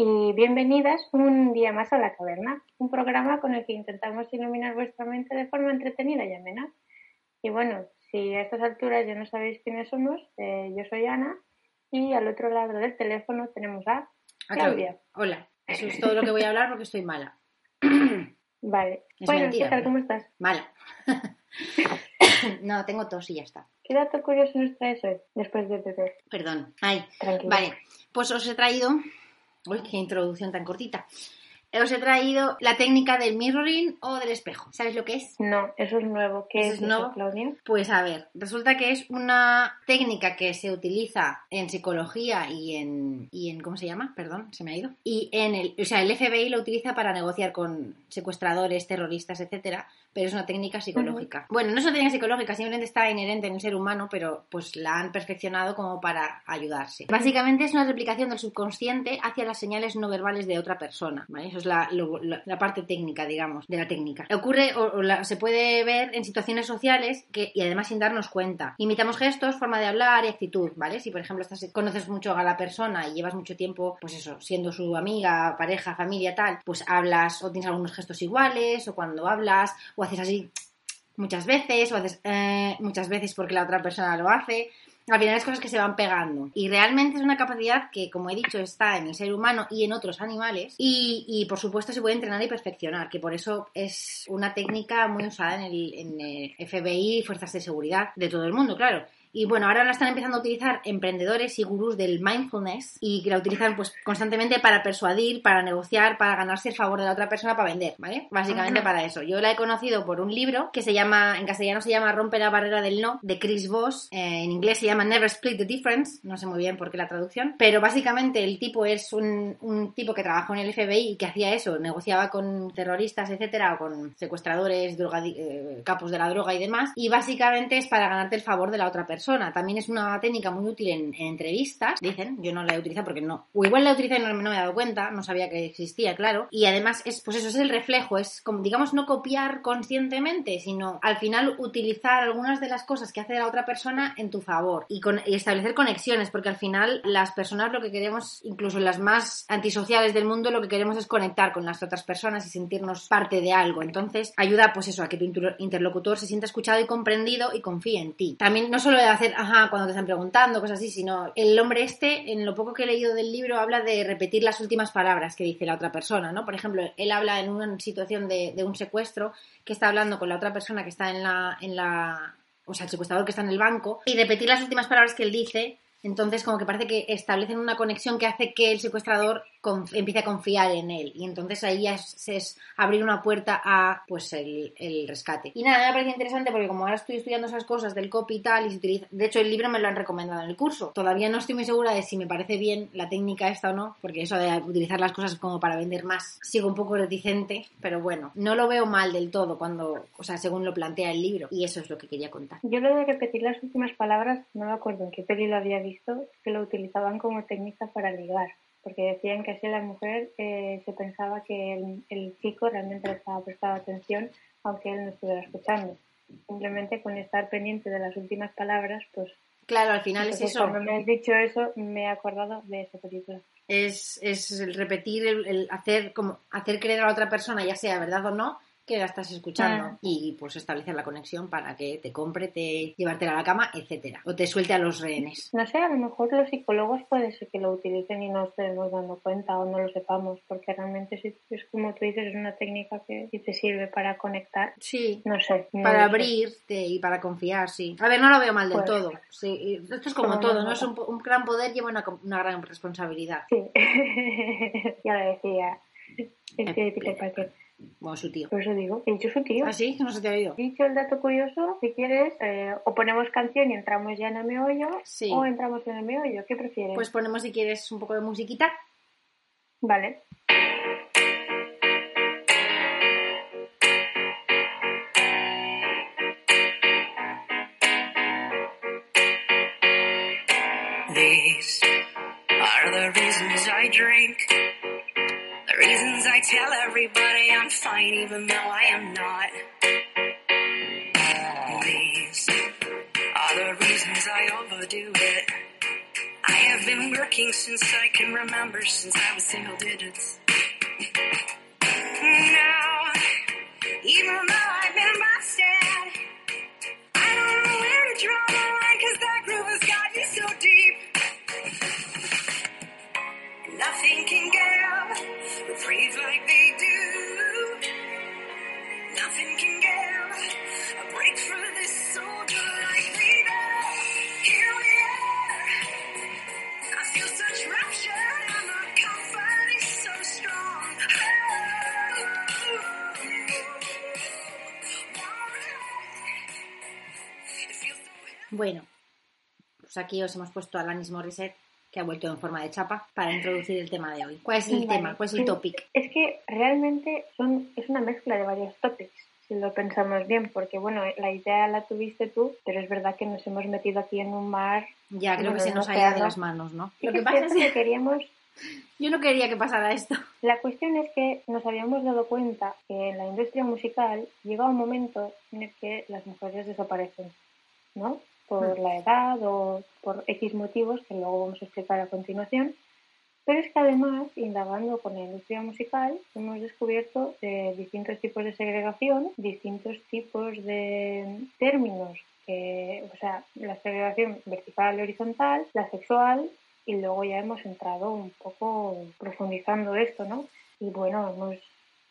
y bienvenidas un día más a La Caverna, un programa con el que intentamos iluminar vuestra mente de forma entretenida y amena. Y bueno, si a estas alturas ya no sabéis quiénes somos, eh, yo soy Ana y al otro lado del teléfono tenemos a Claudia. Hola, eso es todo lo que voy a hablar porque estoy mala. Vale. Es bueno, mentira, ¿qué tal? ¿Cómo estás? Mala. no, tengo tos y ya está. ¿Qué dato curioso nos traes hoy después de beber? Perdón. Ay, Tranquila. vale. Pues os he traído. Uy, qué introducción tan cortita. Os he traído la técnica del mirroring o del espejo. ¿Sabéis lo que es? No, eso es nuevo. ¿Qué ¿Eso es, nuevo? Claudia? Pues a ver, resulta que es una técnica que se utiliza en psicología y en, y en ¿cómo se llama? Perdón, se me ha ido. Y en el, o sea, el FBI lo utiliza para negociar con secuestradores, terroristas, etcétera, pero es una técnica psicológica. Bueno, no es una técnica psicológica, simplemente está inherente en el ser humano, pero pues la han perfeccionado como para ayudarse. Básicamente es una replicación del subconsciente hacia las señales no verbales de otra persona, ¿vale? Eso es la, lo- la- la parte técnica, digamos, de la técnica. Ocurre o, o la- se puede ver en situaciones sociales que, y además sin darnos cuenta. Imitamos gestos, forma de hablar y actitud, ¿vale? Si por ejemplo estás, conoces mucho a la persona y llevas mucho tiempo, pues eso, siendo su amiga, pareja, familia, tal, pues hablas o tienes algunos gestos iguales, o cuando hablas, o haces así muchas veces, o haces eh, muchas veces porque la otra persona lo hace. Al final es cosas que se van pegando. Y realmente es una capacidad que, como he dicho, está en el ser humano y en otros animales. Y, y, por supuesto se puede entrenar y perfeccionar, que por eso es una técnica muy usada en el, en el FBI fuerzas de seguridad de todo el mundo, claro. Y bueno, ahora la están empezando a utilizar emprendedores y gurús del mindfulness y que la utilizan pues constantemente para persuadir, para negociar, para ganarse el favor de la otra persona para vender, ¿vale? Básicamente Ajá. para eso. Yo la he conocido por un libro que se llama, en castellano se llama Rompe la barrera del no, de Chris Voss. Eh, en inglés se llama Never Split the Difference, no sé muy bien por qué la traducción, pero básicamente el tipo es un, un tipo que trabajó en el FBI y que hacía eso, negociaba con terroristas, etcétera, o con secuestradores, drogadi- eh, capos de la droga y demás, y básicamente es para ganarte el favor de la otra persona. También es una técnica muy útil en, en entrevistas, dicen, yo no la he utilizado porque no, o igual la he utilizado y no, no me he dado cuenta, no sabía que existía, claro, y además es, pues eso es el reflejo, es como, digamos, no copiar conscientemente, sino al final utilizar algunas de las cosas que hace la otra persona en tu favor y, con, y establecer conexiones, porque al final las personas lo que queremos, incluso las más antisociales del mundo, lo que queremos es conectar con las otras personas y sentirnos parte de algo. Entonces, ayuda pues eso, a que tu inter- interlocutor se sienta escuchado y comprendido y confíe en ti. También no solo de hacer, ajá, cuando te están preguntando, cosas así, sino el hombre este, en lo poco que he leído del libro, habla de repetir las últimas palabras que dice la otra persona, ¿no? Por ejemplo, él habla en una situación de, de un secuestro que está hablando con la otra persona que está en la, en la, o sea, el secuestrador que está en el banco, y repetir las últimas palabras que él dice, entonces como que parece que establecen una conexión que hace que el secuestrador empiece a confiar en él, y entonces ahí es, es abrir una puerta a, pues, el, el rescate. Y nada, me parece interesante porque como ahora estoy estudiando esas cosas del copy y tal, y se utiliza, de hecho el libro me lo han recomendado en el curso, todavía no estoy muy segura de si me parece bien la técnica esta o no, porque eso de utilizar las cosas como para vender más, sigo un poco reticente, pero bueno, no lo veo mal del todo cuando, o sea, según lo plantea el libro, y eso es lo que quería contar. Yo lo de repetir las últimas palabras, no me acuerdo en qué peli lo había visto, que lo utilizaban como técnica para ligar. Porque decían que así la mujer eh, se pensaba que el, el chico realmente le estaba prestando atención, aunque él no estuviera escuchando. Simplemente con estar pendiente de las últimas palabras, pues. Claro, al final es entonces, eso. Cuando me has dicho eso, me he acordado de esa película. es, es el repetir, el, el hacer como hacer creer a la otra persona, ya sea verdad o no, que la estás escuchando Ah. y pues establecer la conexión para que te compre, te llevártela a la cama, etcétera, o te suelte a los rehenes. No sé, a lo mejor los psicólogos puede ser que lo utilicen y no estemos dando cuenta o no lo sepamos, porque realmente sí, es como tú dices, es una técnica que te sirve para conectar. Sí. No sé. no Para sé. abrirte y para confiar, sí. A ver, no lo veo mal del Pues- todo. Sí, esto es como Como todo, no. Es un, gran poder lleva una, gran responsabilidad. Sí, ya lo decía. Peter Parker. Bueno, su tío. Por eso digo, he dicho su tío. ¿Ah, sí? No se te ha oído. Dicho el dato curioso, si quieres, eh, o ponemos canción y entramos ya en el meollo, Sí. o entramos en el meollo, ¿qué prefieres? Pues ponemos, si quieres, un poco de musiquita. Vale. These are the reasons I drink. Reasons I tell everybody I'm fine even though I am not. These are the reasons I overdo it. I have been working since I can remember, since I was single digits. Now, even though Bueno, pues aquí os hemos puesto a Alanis Morissette, que ha vuelto en forma de chapa, para introducir el tema de hoy. ¿Cuál es el Vale. tema? ¿Cuál es el topic? Es que realmente son, es una mezcla de varios topics, si lo pensamos bien, porque bueno, la idea la tuviste tú, pero es verdad que nos hemos metido aquí en un mar. Ya, creo que se no nos ha ido de las manos, ¿no? Lo que que pasa es que queríamos yo no quería que pasara esto. La cuestión es que nos habíamos dado cuenta que en la industria musical llega un momento en el que las mujeres desaparecen, ¿no? Por la edad o por X motivos que luego vamos a explicar a continuación. Pero es que además, indagando con la industria musical, hemos descubierto eh, distintos tipos de segregación, distintos tipos de términos, que, o sea, la segregación vertical y horizontal, la sexual, y luego ya hemos entrado un poco profundizando esto, ¿no? Y bueno, hemos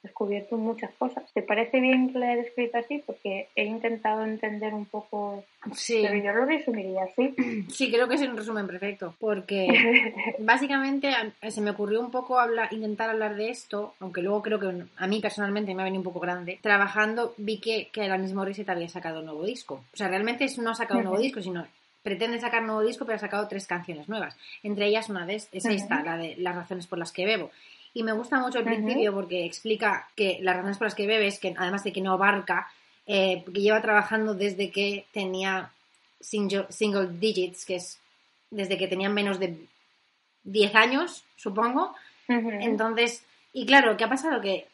descubierto muchas cosas. ¿Te parece bien que la he descrito así? Porque he intentado entender un poco, Sí, pero yo lo resumiría así. sí, creo que es un resumen perfecto, porque básicamente se me ocurrió un poco hablar, intentar hablar de esto, aunque luego creo que a mí personalmente me ha venido un poco grande. Trabajando vi que, que Alanis Morissette había sacado un nuevo disco. O sea, realmente no ha sacado un nuevo disco, sino pretende sacar un nuevo disco, pero ha sacado tres canciones nuevas. Entre ellas una de es es esta, la de las razones por las que bebo. Y me gusta mucho el principio porque explica que las razones por las que bebes, que además de que no abarca, eh, que lleva trabajando desde que tenía single, single digits, que es desde que tenía menos de 10 años, supongo. Entonces, y claro, ¿qué ha pasado? Que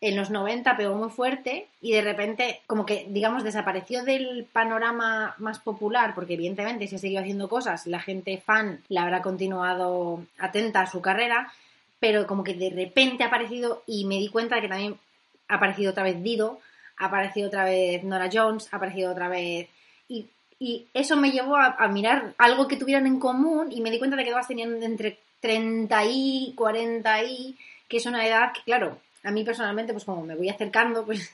en los 90 pegó muy fuerte y de repente como que, digamos, desapareció del panorama más popular, porque evidentemente si ha seguido haciendo cosas, la gente fan la habrá continuado atenta a su carrera, pero como que de repente ha aparecido y me di cuenta de que también ha aparecido otra vez Dido, ha aparecido otra vez Nora Jones, ha aparecido otra vez... Y, y eso me llevó a, mirar algo que tuvieran en común y me di cuenta de que todas tenían entre 30 y 40 y... que es una edad que, claro, a mí personalmente, pues como me voy acercando, pues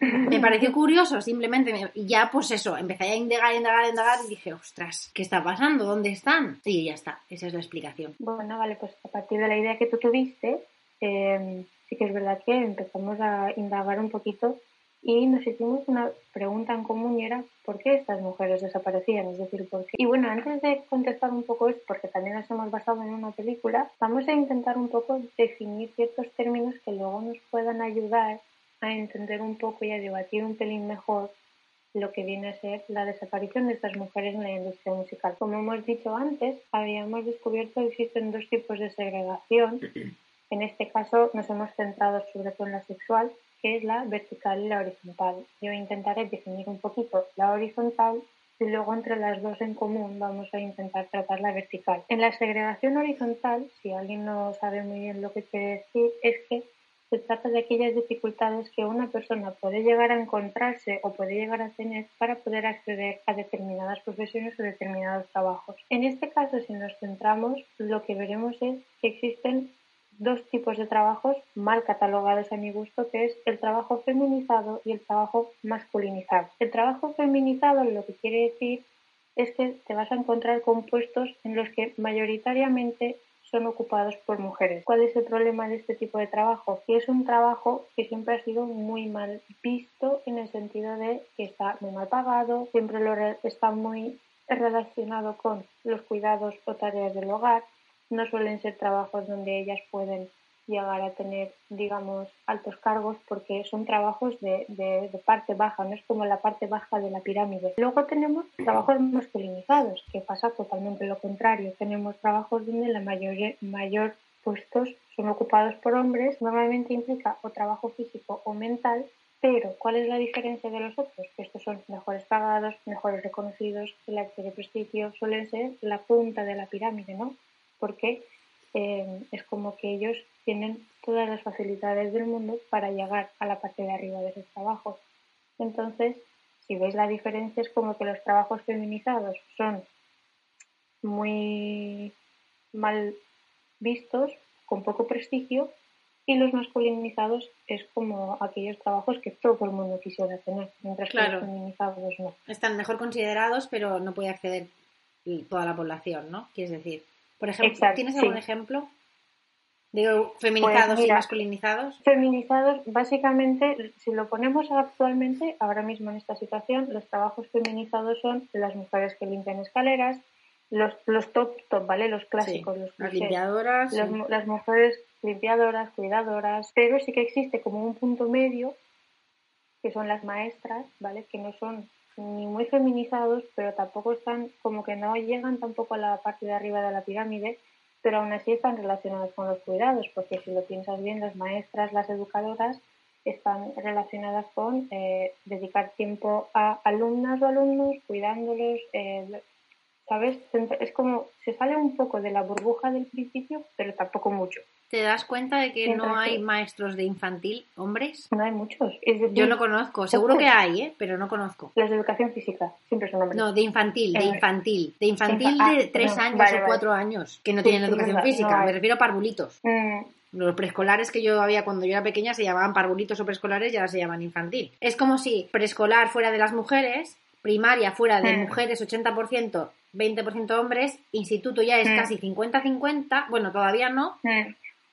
me pareció curioso, simplemente, me- y ya pues eso, empecé a indagar, indagar, indagar y dije, ostras, ¿qué está pasando? ¿Dónde están? Y ya está, esa es la explicación. Bueno, vale, pues a partir de la idea que tú tuviste, eh, sí que es verdad que empezamos a indagar un poquito y nos hicimos una pregunta en común y era ¿por qué estas mujeres desaparecían? Es decir, ¿por qué? Y bueno, antes de contestar un poco esto, porque también nos hemos basado en una película, vamos a intentar un poco definir ciertos términos que luego nos puedan ayudar a entender un poco y a debatir un pelín mejor lo que viene a ser la desaparición de estas mujeres en la industria musical. Como hemos dicho antes, habíamos descubierto que existen dos tipos de segregación. En este caso nos hemos centrado sobre todo en la sexual, que es la vertical y la horizontal. Yo intentaré definir un poquito la horizontal y luego entre las dos en común vamos a intentar tratar la vertical. En la segregación horizontal, si alguien no sabe muy bien lo que quiere decir, es que se trata de aquellas dificultades que una persona puede llegar a encontrarse o puede llegar a tener para poder acceder a determinadas profesiones o determinados trabajos. En este caso, si nos centramos, lo que veremos es que existen dos tipos de trabajos mal catalogados a mi gusto, que es el trabajo feminizado y el trabajo masculinizado. El trabajo feminizado lo que quiere decir es que te vas a encontrar con puestos en los que mayoritariamente son ocupados por mujeres. ¿Cuál es el problema de este tipo de trabajo? Que es un trabajo que siempre ha sido muy mal visto en el sentido de que está muy mal pagado, siempre lo está muy relacionado con los cuidados o tareas del hogar. No suelen ser trabajos donde ellas pueden llegar a tener, digamos, altos cargos porque son trabajos de, de- parte baja, no es como la parte baja de la pirámide. Luego tenemos trabajos masculinizados, que pasa totalmente lo contrario. Tenemos trabajos donde la mayoría, mayor puestos son ocupados por hombres, normalmente implica o trabajo físico o mental, pero ¿cuál es la diferencia de los otros? Que estos son mejores pagados, mejores reconocidos, el acto de prestigio suelen ser la punta de la pirámide, ¿no? Porque eh, es como que ellos tienen todas las facilidades del mundo para llegar a la parte de arriba de esos trabajos. Entonces, si veis la diferencia, es como que los trabajos feminizados son muy mal vistos, con poco prestigio, y los masculinizados es como aquellos trabajos que todo el mundo quisiera tener, mientras que los feminizados no. Están mejor considerados, pero no puede acceder toda la población, ¿no? Quieres decir. Por ejemplo, Exacto, ¿tienes sí. algún ejemplo? Digo, feminizados Pues y masculinizados. Feminizados, básicamente, si lo ponemos actualmente, ahora mismo en esta situación, los trabajos feminizados son las mujeres que limpian escaleras, los, los top, top, ¿vale? Los clásicos, Sí, los las clichés. limpiadoras. Las, sí. mu- las mujeres limpiadoras, cuidadoras, pero sí que existe como un punto medio, que son las maestras, ¿vale? Que no son ni muy feminizados, pero tampoco están, como que no llegan tampoco a la parte de arriba de la pirámide, pero aún así están relacionadas con los cuidados, porque si lo piensas bien, las maestras, las educadoras, están relacionadas con eh, dedicar tiempo a alumnas o alumnos, cuidándolos, eh, ¿sabes? Es como, se sale un poco de la burbuja del principio, pero tampoco mucho. ¿Te das cuenta de que Mientras no hay que- maestros de infantil, hombres? No hay muchos. Decir, Yo no conozco. Seguro que hay, ¿eh? Pero no conozco. Los de educación física siempre son hombres. No, de infantil, de Eh, infantil. De infantil infa- de ah, tres no, años vale, o vale. cuatro años, que no Sí, tienen sí, educación física. no. Me refiero a parvulitos. Mm, Los preescolares que yo había cuando yo era pequeña se llamaban parvulitos o preescolares y ahora se llaman infantil. Es como si preescolar fuera de las mujeres, primaria fuera de mujeres 80%, 20% hombres, instituto ya es casi 50-50, bueno, todavía no,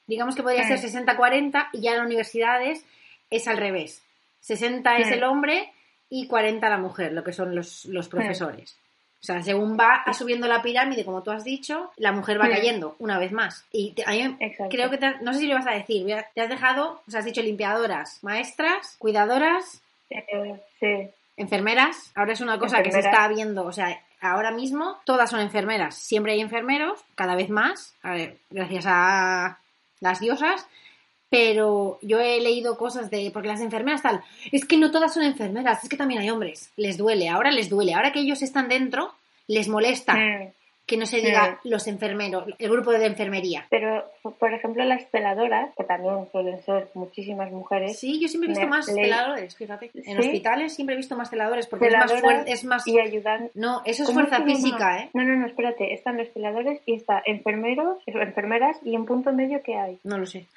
digamos que podría ser 60-40 y ya en universidades es al revés. 60 es el hombre y 40 la mujer, lo que son los, los profesores. O sea, según va subiendo la pirámide, como tú has dicho, la mujer va cayendo una vez más. Y te- a mí me- Exacto. creo que te- no sé si lo vas a decir, te has dejado, o sea, has dicho limpiadoras, maestras, cuidadoras, eh, sí. Enfermeras. Ahora es una cosa que se está viendo, o sea, ahora mismo todas son enfermeras. Siempre hay enfermeros, cada vez más, a ver, gracias a las diosas. Pero yo he leído cosas de. Porque las enfermeras tal. Es que no todas son enfermeras, es que también hay hombres. Les duele, ahora les duele. Ahora que ellos están dentro, les molesta Mm. Que no se diga los enfermeros, el grupo de enfermería. Pero, por ejemplo, las celadoras, que también suelen ser muchísimas mujeres, Sí, yo siempre he visto más celadores, fíjate. En ¿Sí? hospitales siempre he visto más celadores porque es más fuerte, es más... y ayudan. No, eso es ¿Cómo fuerza física, ¿eh? No, no, no, espérate. Están los celadores y está enfermeros, enfermeras y en punto medio que hay. No lo sé.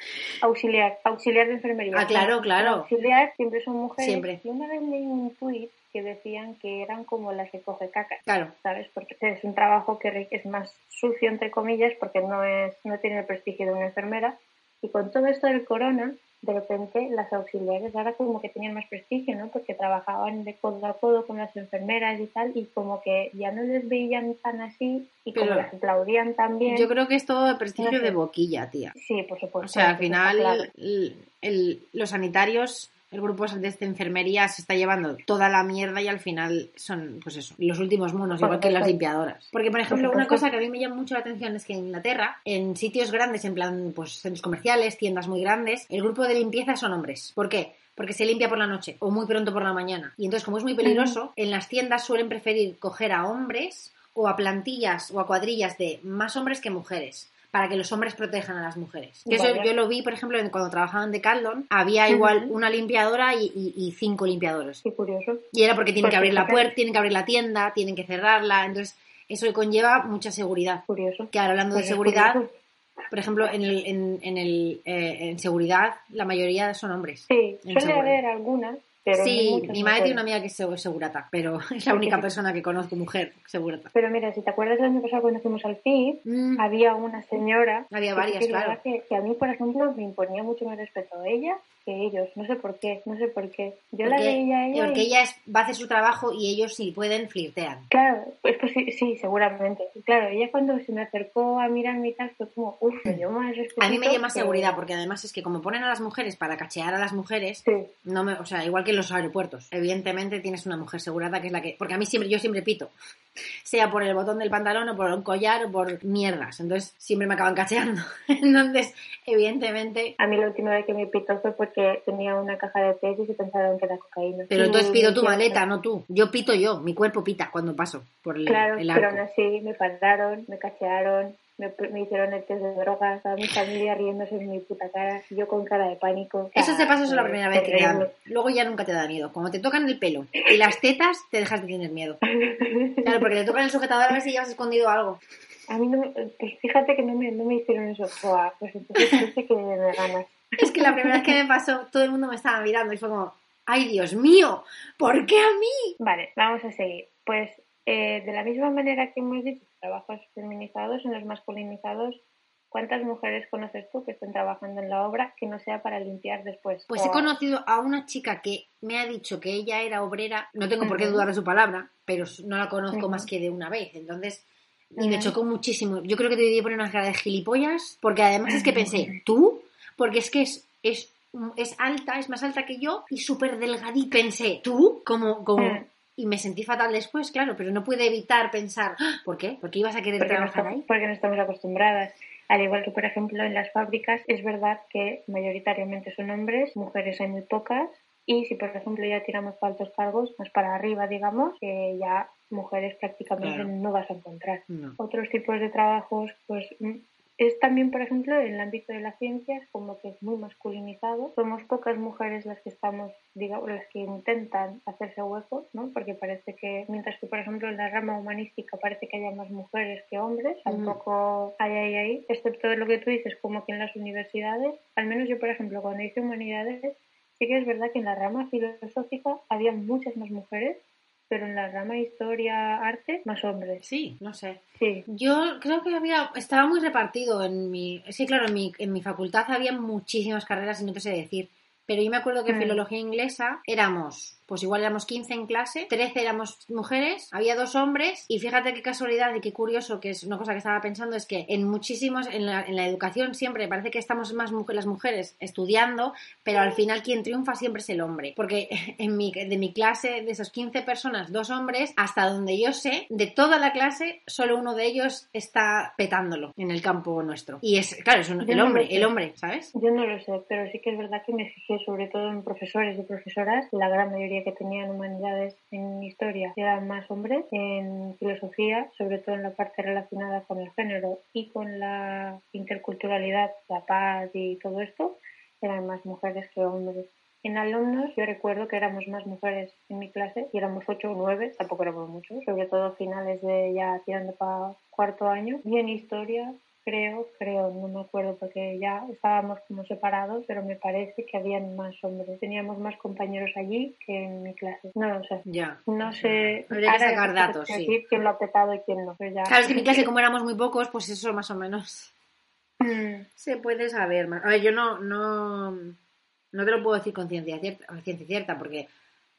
Auxiliar, auxiliar de enfermería. Ah, claro, claro. Auxiliar siempre son mujeres. Siempre. Y una vez leí un tuit que decían que eran como las que coge caca. Claro. ¿sabes? Porque es un trabajo que es más sucio, entre comillas, porque no es no tiene el prestigio de una enfermera. Y con todo esto del corona, de repente las auxiliares ahora como que tenían más prestigio, ¿no? Porque trabajaban de codo a codo con las enfermeras y tal, y como que ya no les veían tan así, y como Pero- las aplaudían tan bien. Yo creo que es todo de prestigio No sé. de boquilla, tía. Sí, por supuesto. O sea, al final claro. el- el- los sanitarios, el grupo de esta enfermería se está llevando toda la mierda y al final son, pues eso, los últimos monos, igual que las limpiadoras. Porque, por ejemplo, una cosa que a mí me llama mucho la atención es que en Inglaterra, en sitios grandes, en plan, pues centros comerciales, tiendas muy grandes, el grupo de limpieza son hombres. ¿Por qué? Porque se limpia por la noche o muy pronto por la mañana. Y entonces, como es muy peligroso, en las tiendas suelen preferir coger a hombres o a plantillas o a cuadrillas de más hombres que mujeres para que los hombres protejan a las mujeres. Yo, yo lo vi, por ejemplo, cuando trabajaba en Decathlon, había igual una limpiadora y, y- y cinco limpiadores. Qué curioso. Y era porque tienen Pues que abrir la puerta, tienen que abrir la tienda, tienen que cerrarla, entonces eso conlleva mucha seguridad. Curioso. Que ahora hablando de Pues es seguridad, curioso. por ejemplo, en, el, en, en, el, eh, en seguridad la mayoría son hombres. Sí, suele haber algunas, Pero Sí, mi madre tiene una amiga que es seg- segurata, pero es la única persona que conozco mujer segurata. Pero mira, si te acuerdas el año pasado cuando fuimos al FIT, Mm. había una señora. Había varias, que claro. Que, que a mí, por ejemplo, me imponía mucho más respeto a ella que ellos. No sé por qué, no sé por qué. Yo la Porque, veía a ella. porque y- ella va a hacer su trabajo y ellos si pueden flirtean. Claro, es posi- sí, seguramente. Claro, ella cuando se me acercó a mirarme y tal, fue como, uff, me dio más. A mí me dio más seguridad porque además es que como ponen a las mujeres para cachear a las mujeres, Sí. no me, o sea, igual que en los aeropuertos, evidentemente tienes una mujer segurata que es la que, porque a mí siempre, yo siempre pito, sea por el botón del pantalón o por un collar o por mierdas, entonces siempre me acaban cacheando. Entonces, evidentemente, A mí la última vez que me pitó fue porque tenía una caja de test y pensaron que era cocaína. pero entonces pido tu maleta, no tú. Yo pito yo, mi cuerpo pita cuando paso por el, Claro, el pero arco. aún así me pararon, me cachearon, me, me hicieron el test de drogas, toda mi familia riéndose en mi puta cara, yo con cara de pánico. Eso te pasa solo la primera vez que te da. horrible. Luego ya nunca te da miedo. Cuando te tocan el pelo y las tetas, te dejas de tener miedo. Claro, porque te tocan el sujetador a ver si llevas escondido algo. A mí no me, pues fíjate que no me, no me hicieron eso. Pues entonces que me ganas. Es que la primera vez que me pasó, todo el mundo me estaba mirando y fue como, ¡ay, Dios mío! ¿Por qué a mí? Vale, vamos a seguir. Pues eh, de la misma manera que hemos dicho, trabajos feminizados en los masculinizados, ¿cuántas mujeres conoces tú que estén trabajando en la obra que no sea para limpiar después? Pues O- he conocido a una chica que me ha dicho que ella era obrera, no tengo por qué dudar de su palabra, pero no la conozco más que de una vez, entonces... Y me chocó muchísimo. Yo creo que te debí poner una cara de gilipollas, porque además es que pensé, ¿tú? Porque es que es, es, es alta, es más alta que yo y súper delgadita. Pensé, ¿tú? Como, como... Mm. Y me sentí fatal después, claro, pero no pude evitar pensar, "Ah, ¿por qué? ¿Por qué ibas a querer porque no, trabajar estamos, ahí? porque no estamos acostumbradas. Al igual que, por ejemplo, en las fábricas, es verdad que mayoritariamente son hombres, mujeres hay muy pocas, y si, por ejemplo, ya tiramos para altos cargos, más para arriba, digamos, que ya mujeres prácticamente Claro. no vas a encontrar. No. Otros tipos de trabajos, pues mm, es también, por ejemplo, en el ámbito de las ciencias, como que es muy masculinizado. Somos pocas mujeres las que estamos, digamos, las que intentan hacerse hueco, ¿no? Porque parece que, mientras que, por ejemplo, en la rama humanística parece que haya más mujeres que hombres, tampoco hay ahí, ahí, excepto lo que tú dices, como que en las universidades, al menos yo, por ejemplo, cuando hice humanidades, sí que es verdad que en la rama filosófica había muchas más mujeres, pero en la rama historia, arte, más hombres. Sí, no sé. Sí. Yo creo que había, estaba muy repartido en mi, sí, claro, en mi, en mi facultad había muchísimas carreras y no te sé decir. Pero yo me acuerdo que en Mm. filología inglesa éramos, pues igual éramos 15 en clase, 13 éramos mujeres, había dos hombres y fíjate qué casualidad y qué curioso que es una cosa que estaba pensando es que en muchísimos, en la, en la educación siempre parece que estamos más mujer, las mujeres estudiando, pero al final quien triunfa siempre es el hombre. Porque en mi, de mi clase, de esos 15 personas, dos hombres, hasta donde yo sé, de toda la clase, solo uno de ellos está petándolo en el campo nuestro. Y es, claro, es un- el no hombre, el hombre, ¿sabes? Yo no lo sé, pero sí que es verdad que me fijé sobre todo en profesores y profesoras. La gran mayoría que tenían humanidades en historia eran más hombres. En filosofía, sobre todo en la parte relacionada con el género y con la interculturalidad, la paz y todo esto, eran más mujeres que hombres. En alumnos, yo recuerdo que éramos más mujeres en mi clase y éramos ocho o nueve, tampoco éramos muchos, sobre todo finales de ya tirando para cuarto año. Y en historia, creo, creo, no me acuerdo porque ya estábamos como separados, pero me parece que habían más hombres. Teníamos más compañeros allí que en mi clase. No lo sé. Ya. No sé. Habría que sacar no datos, sí. quién lo ha petado y quién no. pero ya- Claro, es que en mi clase, como éramos muy pocos, pues eso más o menos Mm, se puede saber. más. A ver, yo no, no, no te lo puedo decir con ciencia cierta, ciencia cierta porque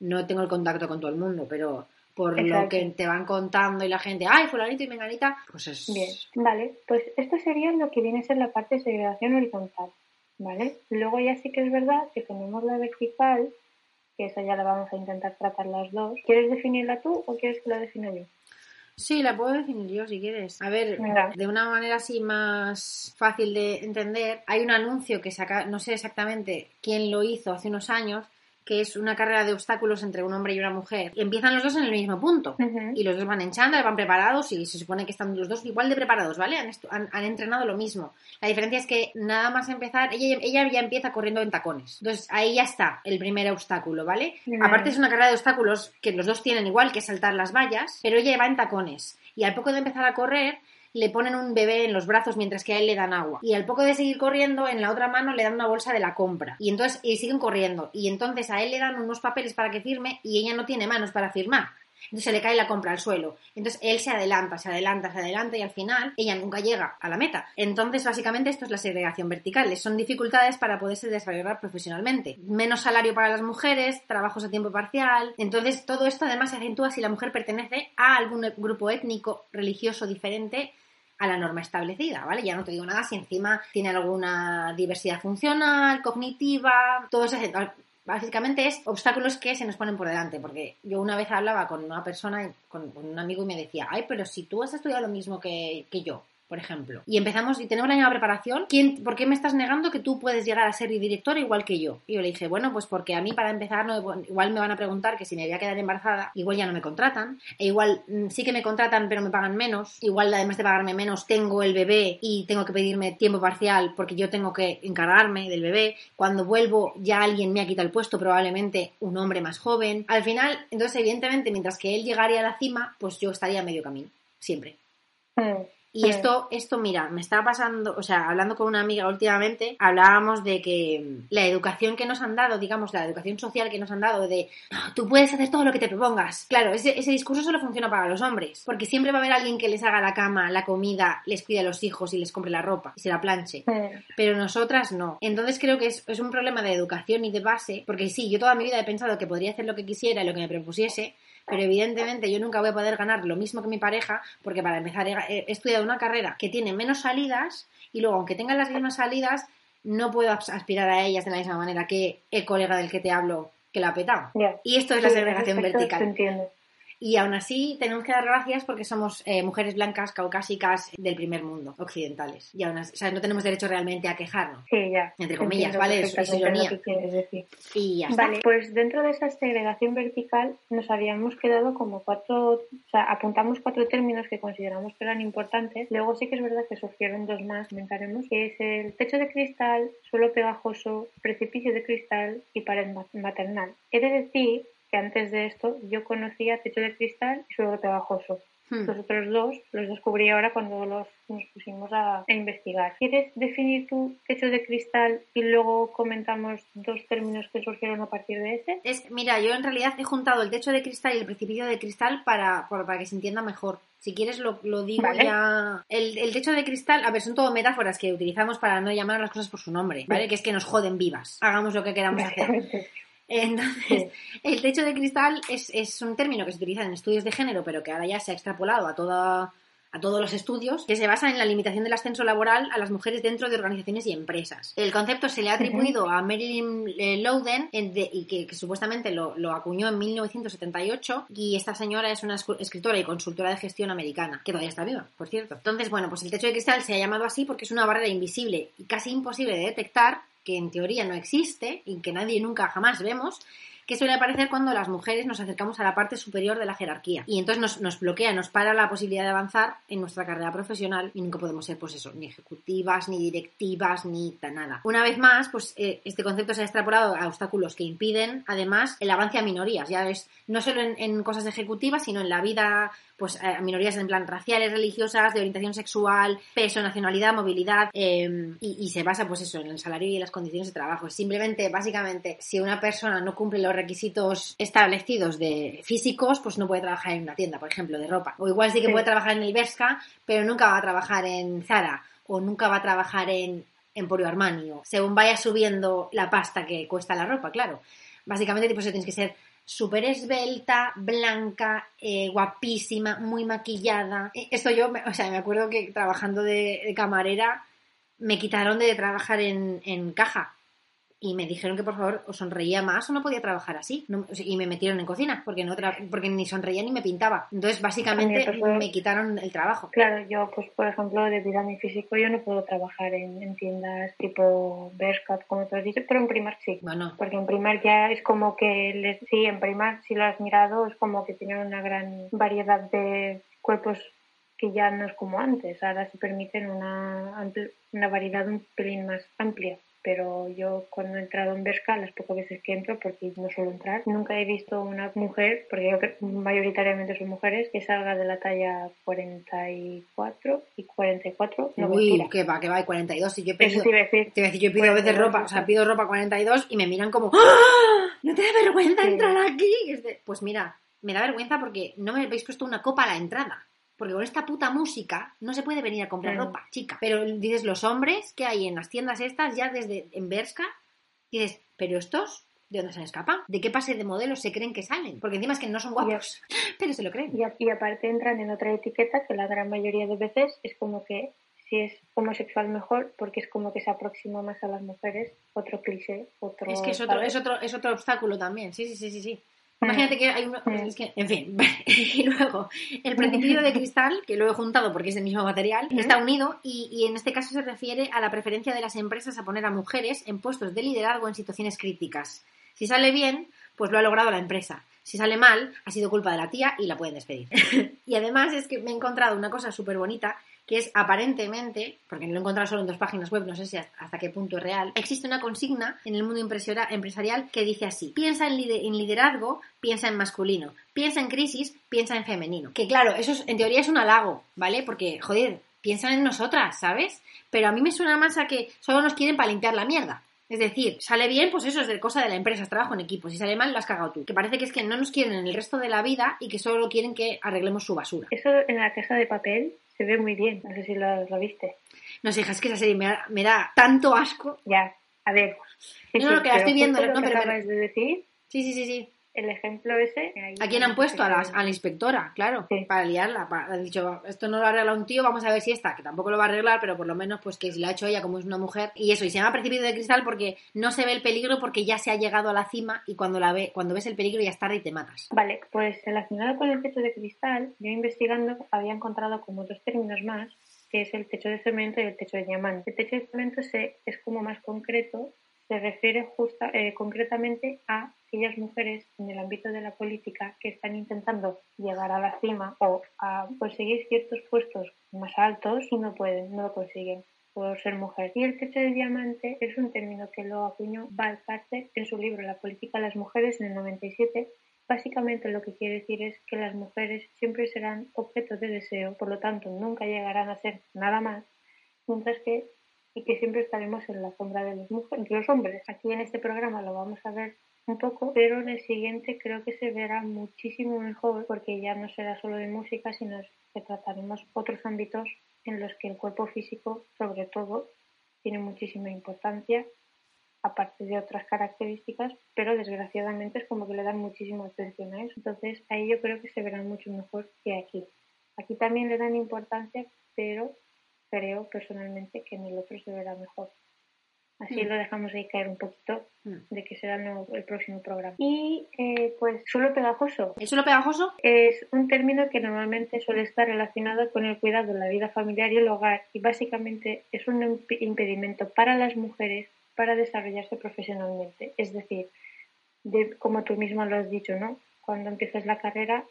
no tengo el contacto con todo el mundo, pero por lo que te van contando y la gente, ay, fulanito y menganita, pues es... Bien, vale, pues esto sería lo que viene a ser la parte de segregación horizontal, ¿vale? Luego ya sí que es verdad que tenemos la vertical, que esa ya la vamos a intentar tratar las dos. ¿Quieres definirla tú o quieres que la defina yo? Sí, la puedo definir yo si quieres. A ver, de una manera así más fácil de entender, hay un anuncio que saca, no sé exactamente quién lo hizo hace unos años, que es una carrera de obstáculos entre un hombre y una mujer. Y empiezan los dos en el mismo punto. Y los dos van en chándal, van preparados y se supone que están los dos igual de preparados, ¿vale? Han, han- han entrenado lo mismo. La diferencia es que nada más empezar, ella, ella ya empieza corriendo en tacones. Entonces ahí ya está el primer obstáculo, ¿vale? Aparte es una carrera de obstáculos que los dos tienen igual que saltar las vallas, pero ella va en tacones. Y al poco de empezar a correr, le ponen un bebé en los brazos mientras que a él le dan agua. Y al poco de seguir corriendo, en la otra mano le dan una bolsa de la compra. Y entonces y siguen corriendo. Y entonces a él le dan unos papeles para que firme y ella no tiene manos para firmar. Entonces se le cae la compra al suelo. Entonces él se adelanta, se adelanta, se adelanta y al final ella nunca llega a la meta. Entonces básicamente esto es la segregación vertical. Son dificultades para poderse desarrollar profesionalmente. Menos salario para las mujeres, trabajos a tiempo parcial. Entonces todo esto además se acentúa si la mujer pertenece a algún grupo étnico, religioso diferente a la norma establecida, ¿vale? Ya no te digo nada si encima tiene alguna diversidad funcional, cognitiva, todo ese básicamente es obstáculos que se nos ponen por delante, porque yo una vez hablaba con una persona, con, con un amigo y me decía, ay, pero si tú has estudiado lo mismo que, que yo, por ejemplo, y empezamos y tenemos la misma preparación, ¿quién, ¿por qué me estás negando que tú puedes llegar a ser directora igual que yo? Y yo le dije, bueno, pues porque a mí para empezar no, igual me van a preguntar que si me voy a quedar embarazada, igual ya no me contratan, e igual mm, sí que me contratan pero me pagan menos, igual además de pagarme menos tengo el bebé y tengo que pedirme tiempo parcial porque yo tengo que encargarme del bebé, cuando vuelvo ya alguien me ha quitado el puesto, probablemente un hombre más joven, al final, entonces evidentemente mientras que él llegaría a la cima, pues yo estaría a medio camino, siempre. Mm. Y esto, esto, mira, me está pasando, o sea, hablando con una amiga últimamente, hablábamos de que mm, la educación que nos han dado, digamos, la educación social que nos han dado de "Ah, tú puedes hacer todo lo que te propongas. Claro, ese, ese discurso solo funciona para los hombres, porque siempre va a haber alguien que les haga la cama, la comida, les cuide a los hijos y les compre la ropa y se la planche. Pero nosotras no. Entonces creo que es, es un problema de educación y de base, porque sí, yo toda mi vida he pensado que podría hacer lo que quisiera y lo que me propusiese, pero evidentemente yo nunca voy a poder ganar lo mismo que mi pareja, porque para empezar he, estudiado una carrera que tiene menos salidas y luego, aunque tenga las mismas salidas, no puedo as- aspirar a ellas de la misma manera que el colega del que te hablo que la ha petado. Y esto es la segregación vertical. Y aún así tenemos que dar gracias porque somos eh, mujeres blancas caucásicas del primer mundo, occidentales. Y aún así, o sea, no tenemos derecho realmente a quejarnos. Sí, ya. Entre comillas, Entiendo ¿vale? Es- es ironía. lo que quieres decir. Y ya está. Vale, pues dentro de esa segregación vertical nos habíamos quedado como cuatro, o sea, apuntamos cuatro términos que consideramos que eran importantes. Luego sí que es verdad que surgieron dos más, comentaremos, que es el techo de cristal, suelo pegajoso, precipicio de cristal y pared ma- maternal. He de decir que antes de esto yo conocía techo de cristal y suelo pegajoso. Hmm. Los otros dos los descubrí ahora cuando los, nos pusimos a, a investigar. ¿Quieres definir tu techo de cristal y luego comentamos dos términos que surgieron a partir de ese? Es, mira, yo en realidad he juntado el techo de cristal y el precipicio de cristal para, para que se entienda mejor. Si quieres lo, lo digo Vale. ya. El, el techo de cristal, a ver, son todo metáforas que utilizamos para no llamar a las cosas por su nombre, ¿vale? Que es que nos joden vivas. Hagamos lo que queramos hacer. Entonces, el techo de cristal es, es un término que se utiliza en estudios de género, pero que ahora ya se ha extrapolado a toda a todos los estudios, que se basa en la limitación del ascenso laboral a las mujeres dentro de organizaciones y empresas. El concepto se le ha atribuido a Marilyn eh, Louden en de- y que, que supuestamente lo, lo acuñó en 1978 y esta señora es una escritora y consultora de gestión americana, que todavía está viva, por cierto. Entonces, bueno, pues el techo de cristal se ha llamado así porque es una barrera invisible y casi imposible de detectar, que en teoría no existe y que nadie nunca jamás vemos, que suele aparecer cuando las mujeres nos acercamos a la parte superior de la jerarquía. Y entonces nos, bloquea, nos para la posibilidad de avanzar en nuestra carrera profesional y nunca podemos ser, pues eso, ni ejecutivas, ni directivas, ni nada. Una vez más, pues eh, este concepto se ha extrapolado a obstáculos que impiden, además, el avance a minorías. Ya es no solo en cosas ejecutivas, sino en la vida, pues a minorías en plan raciales, religiosas, de orientación sexual, peso, nacionalidad, movilidad, eh, y, y se basa, pues eso, en el salario y las condiciones de trabajo. Simplemente, básicamente, si una persona no cumple los requisitos establecidos de físicos, pues no puede trabajar en una tienda, por ejemplo, de ropa. O igual sí que Sí. puede trabajar en el Bershka, pero nunca va a trabajar en Zara, o nunca va a trabajar en Emporio Armani, o según vaya subiendo la pasta que cuesta la ropa, claro. Básicamente, pues tienes que ser súper esbelta, blanca, eh, guapísima, muy maquillada. Eh, Esto yo, o sea, me acuerdo que trabajando de, de camarera me quitaron de trabajar en, en caja y me dijeron que por favor o sonreía más o no podía trabajar así. No- y me metieron en cocina porque, no tra- porque ni sonreía ni me pintaba. Entonces, básicamente, me quitaron el trabajo. Claro, yo, pues por ejemplo, debido a mi físico, yo no puedo trabajar en, en tiendas tipo Bershka, como tú has dicho, pero en Primark sí. Bueno, Porque en Primark ya es como que, les, sí, en Primark, si lo has mirado, es como que tienen una gran variedad de cuerpos que ya no es como antes. Ahora se permiten una, una variedad un pelín más amplia. Pero yo cuando he entrado en Berska, las pocas veces que entro, porque no suelo entrar, nunca he visto una mujer, porque yo creo que mayoritariamente son mujeres, que salga de la talla 44 y 44. No Uy, que va, que va, y 42. Y yo he Eso te iba a decir. te iba a decir, yo pido a veces 42, ropa, o sea, pido ropa 42 y me miran como, ¡Ah! ¿No te da vergüenza Sí. entrar aquí? Y es de, Pues mira, me da vergüenza porque no me habéis puesto una copa a la entrada. Porque con esta puta música no se puede venir a comprar ropa, chica. Pero dices, los hombres que hay en las tiendas estas, ya desde en Berska, dices, ¿pero estos? ¿De dónde se han escapado? ¿De qué pase de modelos se creen que salen? Porque encima es que no son guapos, pero se lo creen. Y, y aparte entran en otra etiqueta que la gran mayoría de veces es como que si es homosexual mejor porque es como que se aproxima más a las mujeres. Otro cliché, otro... Es que es otro, ¿sabes? es otro, es otro obstáculo también. Sí, sí, sí, sí, sí. Imagínate que hay uno. Es que, en fin. y luego, el principio de cristal, que lo he juntado porque es del mismo material, está unido y, y en este caso se refiere a la preferencia de las empresas a poner a mujeres en puestos de liderazgo en situaciones críticas. Si sale bien, pues lo ha logrado la empresa. Si sale mal, ha sido culpa de la tía y la pueden despedir. y además es que me he encontrado una cosa súper bonita que es aparentemente, porque lo he encontrado solo en dos páginas web, no sé si hasta qué punto es real, existe una consigna en el mundo empresarial que dice así, piensa en, lider- liderazgo, piensa en masculino, piensa en crisis, piensa en femenino. Que claro, eso es- en teoría es un halago, ¿vale? Porque, joder, piensan en nosotras, ¿sabes? Pero a mí me suena más a que solo nos quieren para limpiar la mierda. Es decir, sale bien, pues eso es de cosa de la empresa, es trabajo en equipo. Si sale mal, lo has cagado tú. Que parece que es que no nos quieren en el resto de la vida y que solo quieren que arreglemos su basura. Eso en la caja de papel se ve muy bien. No sé si lo, lo viste. No sé, hija, es que esa serie me da, me da tanto asco. Ya, a ver. Sí, No, no, sí, que la estoy viendo, no, pero- acabas de decir, Sí, sí, sí, sí. El ejemplo ese... ahí ¿A quién han puesto? A la, a la inspectora, claro, Sí. para liarla. para- han dicho, esto no lo arregla un tío, vamos a ver si esta, que tampoco lo va a arreglar, pero por lo menos pues que si lo ha hecho ella como es una mujer. Y eso, y se llama Precipicio de Cristal porque no se ve el peligro porque ya se ha llegado a la cima y cuando la ve, cuando ves el peligro ya es tarde y te matas. Vale, pues relacionado con el techo de cristal, yo investigando había encontrado como dos términos más, que es el techo de cemento y el techo de diamante. El techo de cemento se, es como más concreto, se refiere justa, eh, concretamente a aquellas mujeres en el ámbito de la política que están intentando llegar a la cima o a conseguir ciertos puestos más altos y no pueden, no lo consiguen por ser mujer. Y el techo de diamante es un término que lo acuñó Val Carter en su libro La política de las mujeres en el 97 Básicamente lo que quiere decir es que las mujeres siempre serán objeto de deseo, por lo tanto nunca llegarán a ser nada más, mientras que y que siempre estaremos en la sombra de los, mujeres, los hombres. Aquí en este programa lo vamos a ver un poco, pero en el siguiente creo que se verá muchísimo mejor porque ya no será solo de música, sino que trataremos otros ámbitos en los que el cuerpo físico, sobre todo, tiene muchísima importancia aparte de otras características, pero desgraciadamente es como que le dan muchísima atención a eso. Entonces ahí yo creo que se verá mucho mejor que aquí. Aquí también le dan importancia, pero creo personalmente que en el otro se verá mejor. Así Mm. lo dejamos ahí caer un poquito Mm. de que será el, nuevo- el próximo programa. Y eh, pues suelo pegajoso. ¿El suelo pegajoso? Es un término que normalmente suele estar relacionado con el cuidado de la vida familiar y el hogar y básicamente es un imp- impedimento para las mujeres para desarrollarse profesionalmente. Es decir, de, como tú misma lo has dicho, ¿no? Cuando empiezas la carrera,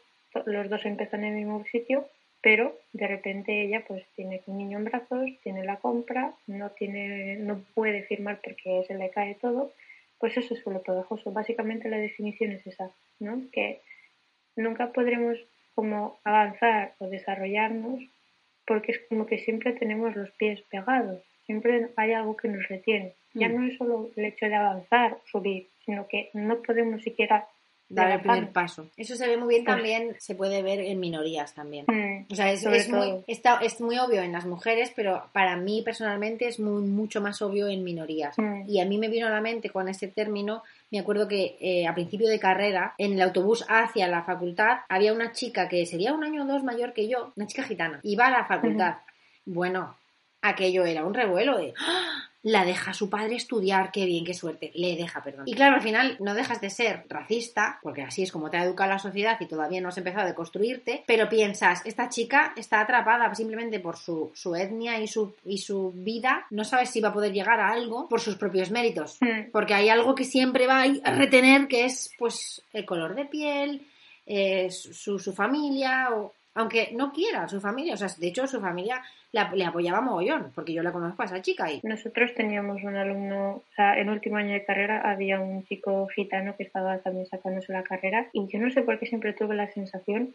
los dos empiezan en el mismo sitio, pero de repente ella pues tiene un niño en brazos, tiene la compra, no tiene, no puede firmar porque se le cae todo, pues eso es suelo pegajoso. Básicamente la definición es esa, ¿no? Que nunca podremos como avanzar o desarrollarnos porque es como que siempre tenemos los pies pegados, siempre hay algo que nos retiene. Ya Mm. no es solo el hecho de avanzar, subir, sino que no podemos siquiera Dar el primer paso. Eso se ve muy bien también, se puede ver en minorías también. Mm, O sea, es, muy, está- es muy obvio en las mujeres, pero para mí personalmente es muy, mucho más obvio en minorías. Mm. Y a mí me vino a la mente con este término, me acuerdo que eh, a principio de carrera, en el autobús hacia la facultad, había una chica que sería un año o dos mayor que yo, una chica gitana, iba a la facultad. Bueno, aquello era un revuelo de... ¡Ah! La deja su padre estudiar, qué bien, qué suerte. Le deja, perdón. Y claro, al final no dejas de ser racista, porque así es como te ha educado la sociedad y todavía no has empezado a deconstruirte, pero piensas, esta chica está atrapada simplemente por su, su etnia y su, y su vida, no sabes si va a poder llegar a algo por sus propios méritos. Mm. Porque hay algo que siempre va a retener, que es pues el color de piel, eh, su, su familia o aunque no quiera su familia. O sea, de hecho, su familia la- le apoyaba mogollón, porque yo la conozco a esa chica y Nosotros teníamos un alumno, o sea, en último año de carrera había un chico gitano que estaba también sacándose la carrera y yo no sé por qué siempre tuve la sensación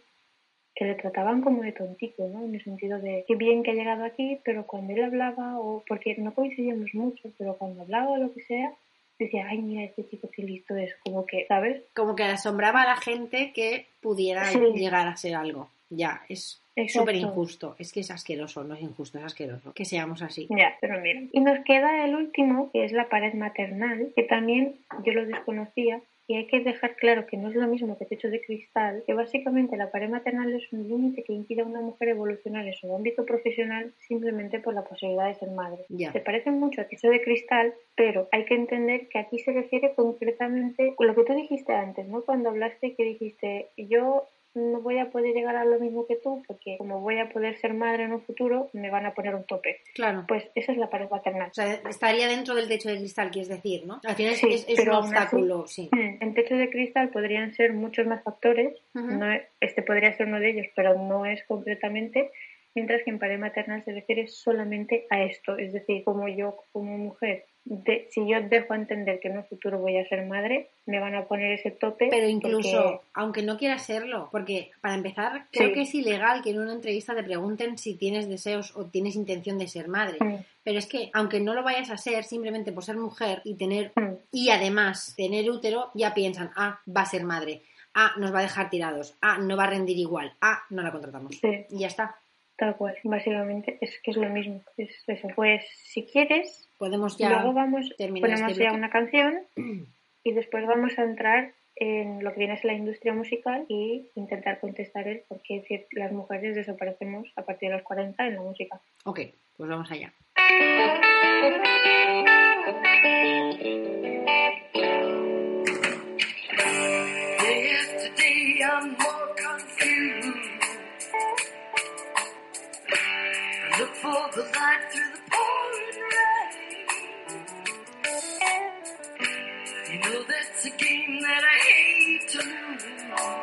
que le trataban como de tontico, ¿no? En el sentido de qué bien que ha llegado aquí, pero cuando él hablaba, o porque no coincidíamos mucho, pero cuando hablaba o lo que sea, decía, ay, mira, este chico qué listo es, como que, ¿sabes? como que asombraba a la gente que pudiera Sí. llegar a ser algo. Ya, es Exacto. súper injusto. Es que es asqueroso, no es injusto, es asqueroso. Que seamos así. Ya, pero mira. Y nos queda el último, que es la pared maternal, que también yo lo desconocía. Y hay que dejar claro que no es lo mismo que techo de cristal, que básicamente la pared maternal es un límite que impide a una mujer evolucionar en su ámbito profesional simplemente por la posibilidad de ser madre. Ya. Se parece mucho a techo de cristal, pero hay que entender que aquí se refiere concretamente a lo que tú dijiste antes, ¿no? Cuando hablaste que dijiste, yo no voy a poder llegar a lo mismo que tú porque como voy a poder ser madre en un futuro, me van a poner un tope. Claro. Pues esa es la pared maternal. O sea, estaría dentro del techo de cristal, quieres decir, ¿no? Al final Sí, es, es pero un así- obstáculo, sí. Mm, En techo de cristal podrían ser muchos más factores, no es- este podría ser uno de ellos, pero no es concretamente, mientras que en pared maternal se refiere solamente a esto, es decir, como yo como mujer, de- si yo dejo entender que en un futuro voy a ser madre, me van a poner ese tope. Pero incluso, porque- aunque no quieras serlo, porque para empezar, creo Sí. que es ilegal que en una entrevista te pregunten si tienes deseos o tienes intención de ser madre. Mm, Pero es que, aunque no lo vayas a ser, simplemente por ser mujer y tener, mm, y además tener útero, ya piensan, ah, va a ser madre, ah, nos va a dejar tirados, ah, no va a rendir igual, ah, no la contratamos. sí, Y ya está. Tal cual, básicamente es que es lo mismo, es eso. Pues si quieres, Podemos ya luego vamos, terminar ponemos este ya una canción y después vamos a entrar en lo que viene a ser la industria musical y intentar contestar el por qué las mujeres desaparecemos a partir de los 40 en la música. Ok, pues vamos allá. Light through the pouring rain. You know that's a game that I hate to lose.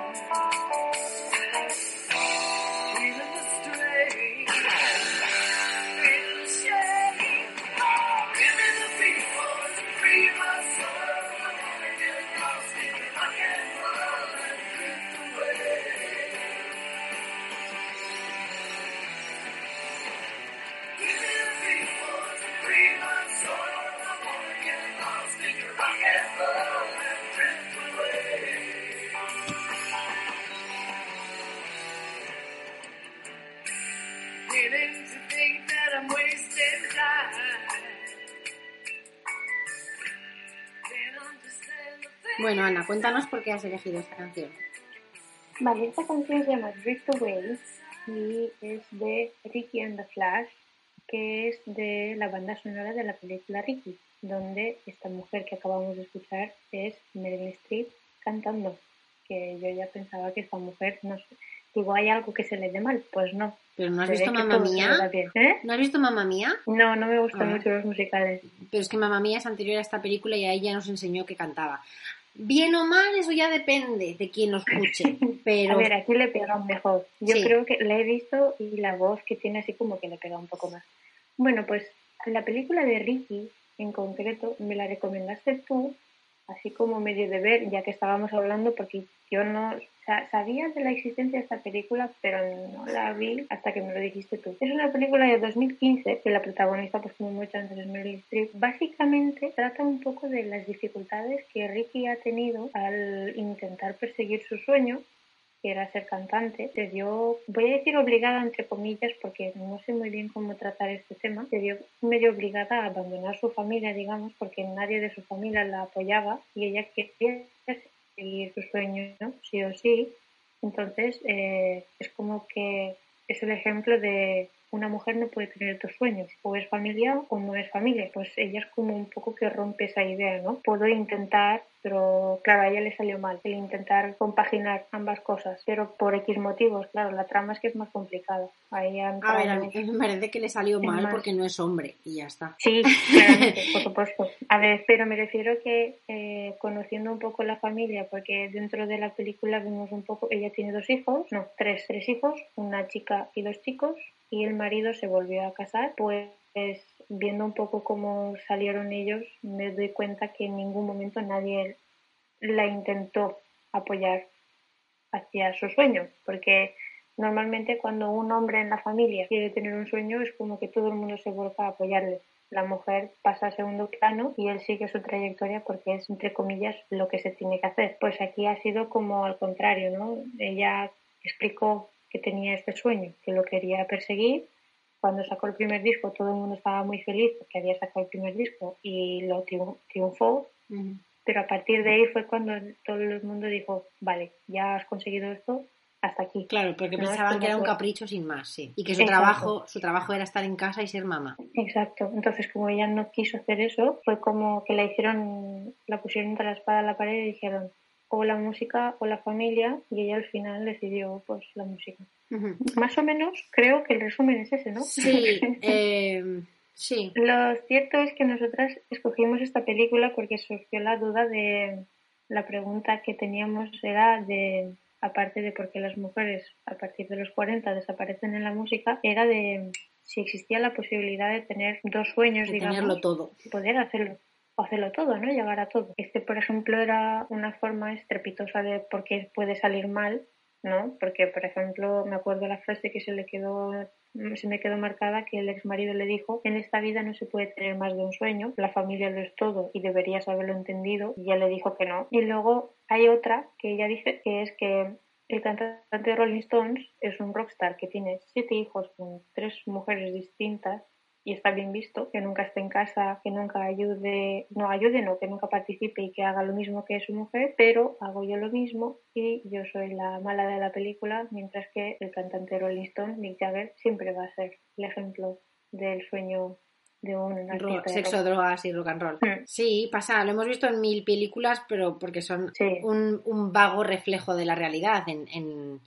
Bueno, Ana, cuéntanos por qué has elegido esta canción. Vale, esta canción se llama Drift Away y es de Ricky and the Flash, que es de la banda sonora de la película Ricky, donde esta mujer que acabamos de escuchar es Meryl Streep cantando. Que yo ya pensaba que esta mujer, no sé, digo, ¿hay algo que se le dé mal? Pues no. ¿Pero no has Se visto Mamma Mía? ¿Eh? ¿No has visto Mamma Mía? No, no me gustan Ah. mucho los musicales. Pero es que Mamma Mía es anterior a esta película y a ella nos enseñó que cantaba. Bien o mal, eso ya depende de quién lo escuche. Pero A ver, aquí le pega mejor. Yo Sí. creo que la he visto y la voz que tiene así como que le pega un poco más. Bueno, pues la película de Ricky, en concreto, me la recomendaste tú, así como medio de ver, ya que estábamos hablando, porque yo no sabía de la existencia de esta película, pero no la vi hasta que me lo dijiste tú. Es una película de 2015 que la protagonista, pues como mucho antes es Meryl Streep. Básicamente trata un poco de las dificultades que Ricky ha tenido al intentar perseguir su sueño que era ser cantante, se vio, voy a decir obligada entre comillas porque no sé muy bien cómo tratar este tema, se vio medio obligada a abandonar su familia, digamos, porque nadie de su familia la apoyaba y ella quería seguir su sueño, ¿no? Sí o sí. Entonces, eh, es como que es el ejemplo de una mujer no puede tener dos sueños, o es familia o no es familia. Pues ella es como un poco que rompe esa idea, ¿no? Puedo intentar, pero claro, a ella le salió mal el intentar compaginar ambas cosas, pero por X motivos, claro, la trama es que es más complicada. Ahí han A ver, a mí me parece que le salió mal más- porque no es hombre y ya está. Sí, claramente, por supuesto. A ver, pero me refiero que eh, conociendo un poco la familia, porque dentro de la película vemos un poco, ella tiene dos hijos, no, tres, tres hijos, una chica y dos chicos, y el marido se volvió a casar, pues viendo un poco cómo salieron ellos, me doy cuenta que en ningún momento nadie la intentó apoyar hacia su sueño, porque normalmente cuando un hombre en la familia quiere tener un sueño es como que todo el mundo se vuelca a apoyarle. La mujer pasa a segundo plano y él sigue su trayectoria porque es, entre comillas, lo que se tiene que hacer. Pues aquí ha sido como al contrario, ¿no? Ella explicó que tenía este sueño, que lo quería perseguir. Cuando sacó el primer disco todo el mundo estaba muy feliz porque había sacado el primer disco y lo triun- triunfó, Ujú. pero a partir de ahí fue cuando todo el mundo dijo, vale, ya has conseguido esto, hasta aquí. Claro, porque No, pensaban que era un capricho sin más, sí. Y que su Exacto. trabajo, su trabajo era estar en casa y ser mamá. Exacto. Entonces, como ella no quiso hacer eso, fue como que la hicieron, la pusieron entre la espada a la pared y dijeron o la música o la familia y ella al final decidió pues la música. Más o menos creo que el resumen es ese, ¿no? Sí, eh, sí. Lo cierto es que nosotras escogimos esta película porque surgió la duda de la pregunta que teníamos era de aparte de por qué las mujeres a partir de los 40 desaparecen en la música era de si existía la posibilidad de tener dos sueños, De digamos, tenerlo todo. poder hacerlo hacerlo todo, ¿no? Llegar a todo. Este, por ejemplo, era una forma estrepitosa de por qué puede salir mal, ¿no? Porque, por ejemplo, me acuerdo la frase que se le quedó se me quedó marcada que el ex marido le dijo en esta vida no se puede tener más de un sueño la familia lo es todo y deberías haberlo entendido y ella le dijo que no y luego hay otra que ella dice que es que el cantante de Rolling Stones es un rockstar que tiene siete hijos con tres mujeres distintas y está bien visto, que nunca esté en casa, que nunca ayude, no ayude, no, que nunca participe y que haga lo mismo que su mujer, pero hago yo lo mismo y yo soy la mala de la película, mientras que el cantante Rolling Stone, Mick Jagger, siempre va a ser el ejemplo del sueño de un Ro- artista de sexo, rock. drogas y rock and roll. Mm. Sí, pasa, lo hemos visto en mil películas, pero porque son Sí. un, un vago reflejo de la realidad. En, en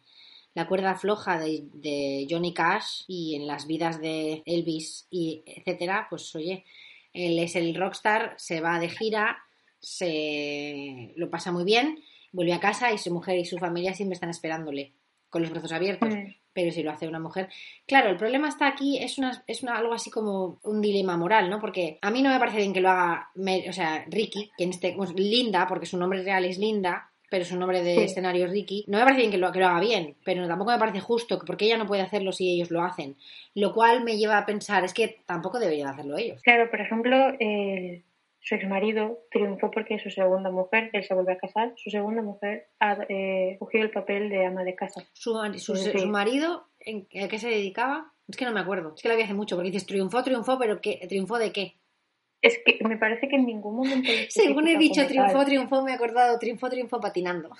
La cuerda floja de, de Johnny Cash y en las vidas de Elvis y etcétera, pues oye, él es el rockstar, se va de gira, se lo pasa muy bien, vuelve a casa y su mujer y su familia siempre están esperándole con los brazos abiertos. Mm. Pero si lo hace una mujer. Claro, el problema está aquí, es una, es una, algo así como un dilema moral, ¿no? Porque a mí no me parece bien que lo haga, o sea, Ricky, que en este, pues, Linda, porque su nombre real es Linda, pero su nombre de Sí. escenario es Ricky. No me parece bien que lo, que lo haga bien, pero tampoco me parece justo, que porque ella no puede hacerlo si ellos lo hacen. Lo cual me lleva a pensar, es que tampoco deberían hacerlo ellos. Claro, por ejemplo, el- su ex marido triunfó porque su segunda mujer, él se vuelve a casar, su segunda mujer ha eh, cogido el papel de ama de casa. Su, su, sí. su marido, ¿en, ¿a qué se dedicaba? Es que no me acuerdo. Es que lo vi hace mucho, porque dices, triunfó, triunfó, pero ¿qué, ¿triunfó de qué? Es que me parece que en ningún momento... Según he dicho, tal. triunfó, me he acordado, triunfó, triunfó patinando.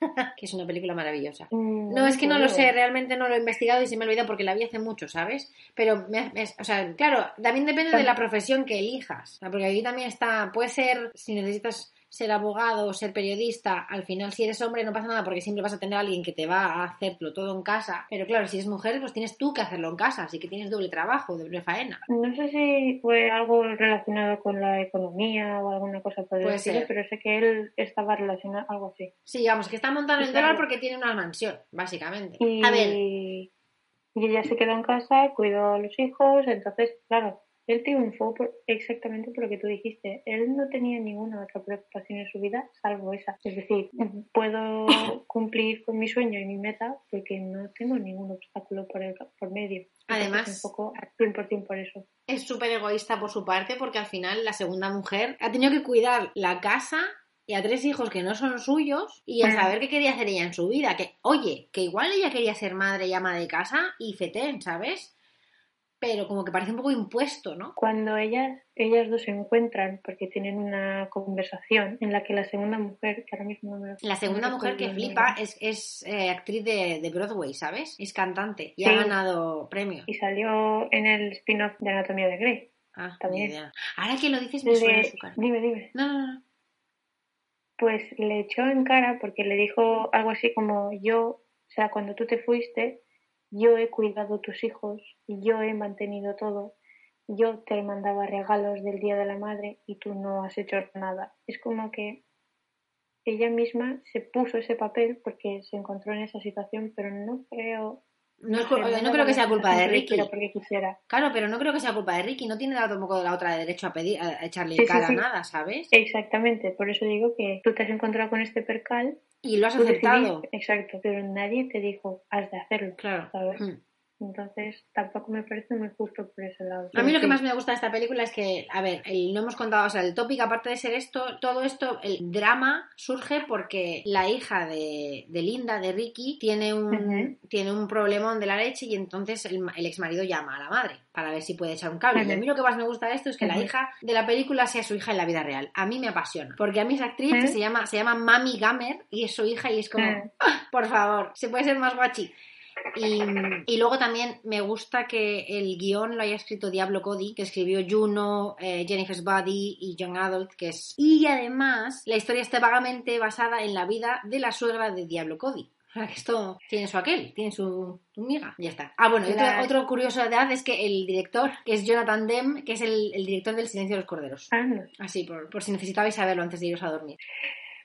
que es una película maravillosa. Mm, No, es que no lo sé, realmente no lo he investigado y se me ha olvidado porque la vi hace mucho, ¿sabes? Pero, me, me- o sea, claro, también depende de la profesión que elijas. Porque aquí también está, puede ser, si necesitas ser abogado ser periodista, al final si eres hombre no pasa nada porque siempre vas a tener a alguien que te va a hacerlo todo en casa. Pero claro, si eres mujer, pues tienes tú que hacerlo en casa, así que tienes doble trabajo, doble faena. No sé si fue algo relacionado con la economía o alguna cosa por el Puede estilo, ser. pero sé que él estaba relacionado algo así. Sí, vamos, que está montando el dólar porque tiene una mansión, básicamente. Y, A ver, y ella se quedó en casa, cuidó a los hijos, entonces, claro, él triunfó por- exactamente por lo que tú dijiste. Él no tenía ninguna otra preocupación en su vida salvo esa. Es decir, puedo cumplir con mi sueño y mi meta porque no tengo ningún obstáculo por, el, por medio. Además- un poco al 100% por eso. es súper egoísta por su parte porque al final la segunda mujer ha tenido que cuidar la casa y a tres hijos que no son suyos y a Mm. saber qué quería hacer ella en su vida. Que, oye, que igual ella quería ser madre y ama de casa y fetén, ¿sabes? Pero como que parece un poco impuesto, ¿no? Cuando ellas, ellas dos se encuentran, porque tienen una conversación en la que la segunda mujer, que ahora mismo no me lo- La segunda no mujer que flipa es, es eh, actriz de, de Broadway, ¿sabes? Es cantante y Sí. ha ganado premios. Y salió en el spin-off de Anatomía de Grey. Ah, también. idea. Ahora que lo dices me Le- suena su cara. Dime, dime. No, no, no. Pues le echó en cara porque le dijo algo así como yo, o sea, cuando tú te fuiste, yo he cuidado tus hijos y yo he mantenido todo. Yo te mandaba regalos del Día de la Madre y tú no has hecho nada. Es como que ella misma se puso ese papel porque se encontró en esa situación, pero no creo... No, es no creo que sea culpa de Ricky. porque quisiera. Claro, pero no creo que sea culpa de Ricky. No tiene tampoco la otra derecho a pedir, a echarle Sí, en sí, cara sí. nada, ¿sabes? Exactamente, por eso digo que tú te has encontrado con este percal, Y lo has aceptado. exacto, pero nadie te dijo, has de hacerlo. Claro. ¿sabes? Mm. Entonces tampoco me parece muy justo por ese lado. A mí lo que más me gusta de esta película es que, a ver, el- no hemos contado, o sea, el tópico, aparte de ser esto, todo esto, el drama surge porque la hija de, de Linda, de Ricky, tiene un, tiene un problemón de la leche y entonces el, el ex marido llama a la madre para ver si puede echar un cable. Y a mí lo que más me gusta de esto es que la hija de la película sea su hija en la vida real. A mí me apasiona. Porque a mí esa actriz que se llama, se llama Mami Gamer y es su hija y es como. "Ah, por favor, se puede ser más guachi. Y, y luego también me gusta que el guion lo haya escrito Diablo Cody, que escribió Juno, eh, Jennifer's Body y Young Adult, que es... Y además, la historia está vagamente basada en la vida de la suegra de Diablo Cody. O sea, que esto tiene su aquel, tiene su, su miga. Ya está. Ah, bueno, otro, La- otro curiosidad es que el director, que es Jonathan Demme, que es el, el director del Silencio de los Corderos. Ah, no. Así, por, por si necesitabais saberlo antes de iros a dormir.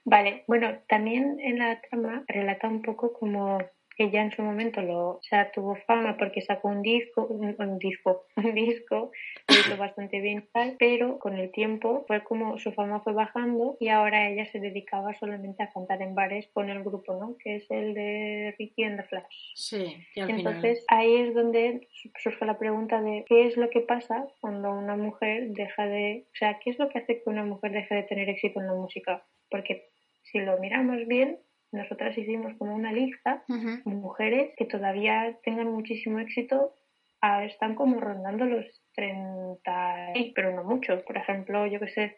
Vale, bueno, también en la trama relata un poco como ella en su momento lo, o sea, tuvo fama porque sacó un disco, un, un disco, un disco, lo hizo bastante bien tal, pero con el tiempo fue como su fama fue bajando y ahora ella se dedicaba solamente a cantar en bares con el grupo, ¿no? Que es el de Ricky and the Flash. Sí, y al final... Entonces ahí es donde su- surge la pregunta de qué es lo que pasa cuando una mujer deja de, o sea, qué es lo que hace que una mujer deje de tener éxito en la música, porque si lo miramos bien, nosotras hicimos como una lista de mujeres que todavía tengan muchísimo éxito, ah, están como rondando los 30, y- pero no mucho. Por ejemplo, yo que sé,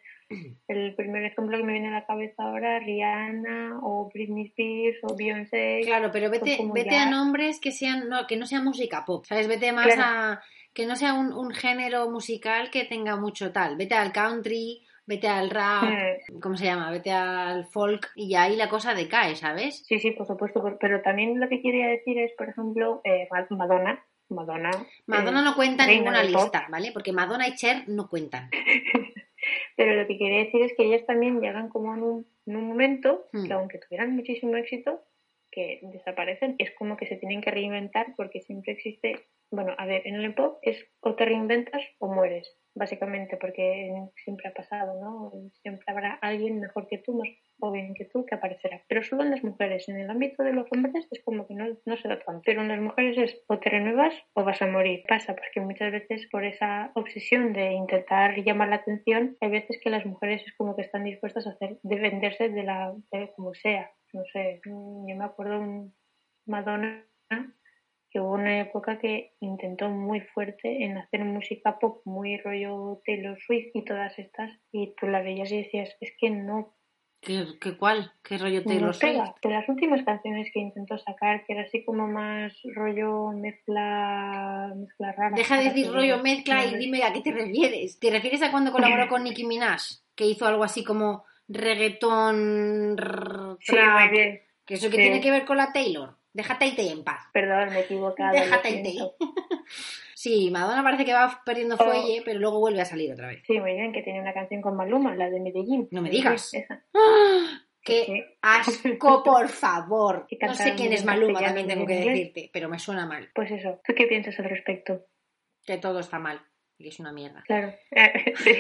el primer ejemplo que me viene a la cabeza ahora, Rihanna o Britney Spears o Beyoncé. Claro, pero vete, vete ya- a nombres que sean no, que no sea música pop, ¿sabes? Vete más Claro. a que no sea un, un género musical que tenga mucho tal. Vete al country, vete al rap, Mm. ¿cómo se llama? Vete al folk y ahí la cosa decae, ¿sabes? Sí, sí, por supuesto, pero también lo que quería decir es, por ejemplo, eh, Ma- Madonna. Madonna. Madonna eh, no cuenta en ninguna lista, ¿vale? Porque Madonna y Cher no cuentan. Pero lo que quería decir es que ellas también llegan como en un, en un momento Mm. que aunque tuvieran muchísimo éxito, que desaparecen. Es como que se tienen que reinventar porque siempre existe, bueno, a ver, en el pop es o te reinventas o mueres, básicamente, porque siempre ha pasado, ¿no? Siempre habrá alguien mejor que tú, más joven que tú, que aparecerá. Pero solo en las mujeres, en el ámbito de los hombres es como que no, no se da tanto. Pero en las mujeres es o te renuevas o vas a morir. Pasa porque muchas veces por esa obsesión de intentar llamar la atención, hay veces que las mujeres es como que están dispuestas a hacer, de de la, como sea. No sé, yo me acuerdo un Madonna que hubo una época que intentó muy fuerte en hacer música pop, muy rollo Taylor Swift y todas estas, y tú la veías y decías, es que no, ¿Qué, qué cuál? ¿Qué rollo Taylor no pega. Swift? De las últimas canciones que intentó sacar, que era así como más rollo mezcla, mezcla rara. Deja de decir rollo mezcla y dime a qué te refieres. ¿Te refieres a cuando colaboró con Nicki Minaj? Que hizo algo así como reggaetón, rrr, Sí, trap, muy bien. que eso que Sí. tiene que ver con la Taylor. Déjate y en paz. Perdón, me he equivocado. Déjate y siento. Sí, Madonna parece que va perdiendo Oh. fuelle, pero luego vuelve a salir otra vez. Sí, muy bien, que tiene una canción con Maluma, la de Medellín. No me digas. esa. ¡Ah! ¡Qué Sí. asco, por favor! No sé quién es Maluma, también tengo en que decirte, pero me suena mal. Pues eso, ¿tú qué piensas al respecto? Que todo está mal y que es una mierda. Claro. sí.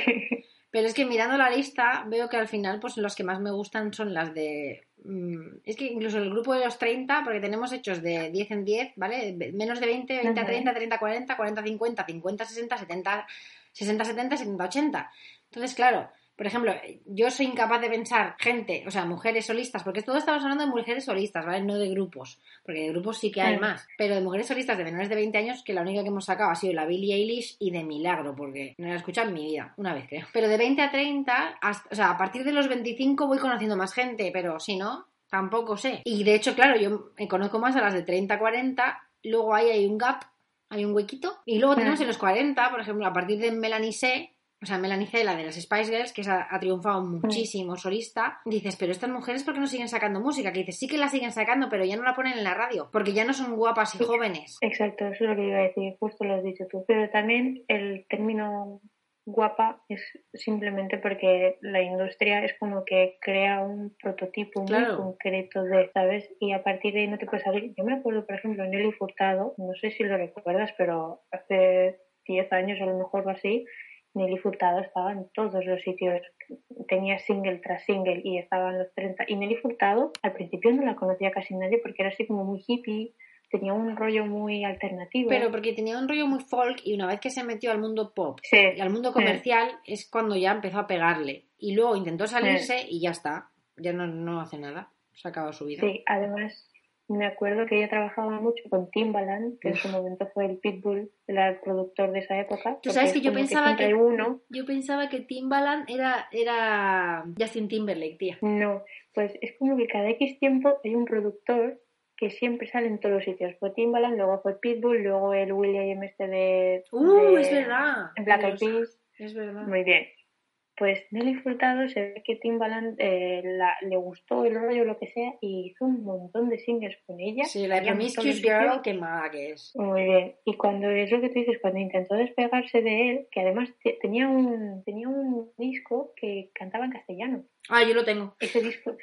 Pero es que mirando la lista veo que al final pues los que más me gustan son las de... mm, es que incluso el grupo de los 30, porque tenemos hechos de 10 en 10, ¿vale? Menos de 20, 20 a Ujú. 30, 30 a 40, 40 a 50, 50 a 60, 70, 60 a 70, 70 a 80. Entonces, claro, Por ejemplo, yo soy incapaz de pensar gente, o sea, mujeres solistas, porque todos estamos hablando de mujeres solistas, ¿vale? No de grupos, porque de grupos sí que hay Mm. más, pero de mujeres solistas de menores de 20 años, que la única que hemos sacado ha sido la Billie Eilish y de milagro, porque no la he escuchado en mi vida, una vez creo. Pero de 20 a 30, hasta- o sea, a partir de los 25 voy conociendo más gente, pero si no, tampoco sé. Y de hecho, claro, yo me conozco más a las de 30 a 40, luego ahí hay un gap, hay un huequito, y luego tenemos Mm. en los 40, por ejemplo, a partir de Melanie C, o sea, Melanie C, la de las Spice Girls, que esa ha triunfado muchísimo, solista, dices, pero estas mujeres, ¿por qué no siguen sacando música? Que dices, sí que la siguen sacando, pero ya no la ponen en la radio, porque ya no son guapas y jóvenes. Exacto, eso es lo que iba a decir, justo lo has dicho tú. Pero también el término guapa es simplemente porque la industria es como que crea un prototipo muy concreto de, ¿sabes? Y a partir de ahí no te puedes salir. Yo me acuerdo, por ejemplo, Nelly Furtado, no sé si lo recuerdas, pero hace 10 años a lo mejor o así, Nelly Furtado estaba en todos los sitios, tenía single tras single y estaba en los 30. Y Nelly Furtado al principio no la conocía casi nadie porque era así como muy hippie, tenía un rollo muy alternativo. Pero porque tenía un rollo muy folk y una vez que se metió al mundo pop Sí, y al mundo comercial es cuando ya empezó a pegarle. Y luego intentó salirse y ya está. Ya no, no hace nada. Se ha acabado su vida. sí, además me acuerdo que ella trabajaba mucho con Timbaland, que en su momento fue el Pitbull, el productor de esa época. Tú sabes que yo pensaba que- uno, Yo pensaba que Timbaland era, era Justin Timberlake, tía. No, pues es como que cada X tiempo hay un productor que siempre sale en todos los sitios. Fue Timbaland, luego fue Pitbull, luego el William este de... ¡Uh, de- es verdad! En Black Eyed Peas. Es verdad. Muy bien. Pues Nelly Furtado se ve que Timbaland eh, la- le gustó el rollo, lo que sea, y hizo un montón de singles con ella. Sí, la Promiscuous. Girl, que es. Muy bien. Y cuando es lo que tú dices, cuando intentó despegarse de él, que además te- tenía un tenía un disco que cantaba en castellano. Ah, yo lo tengo. Ese disco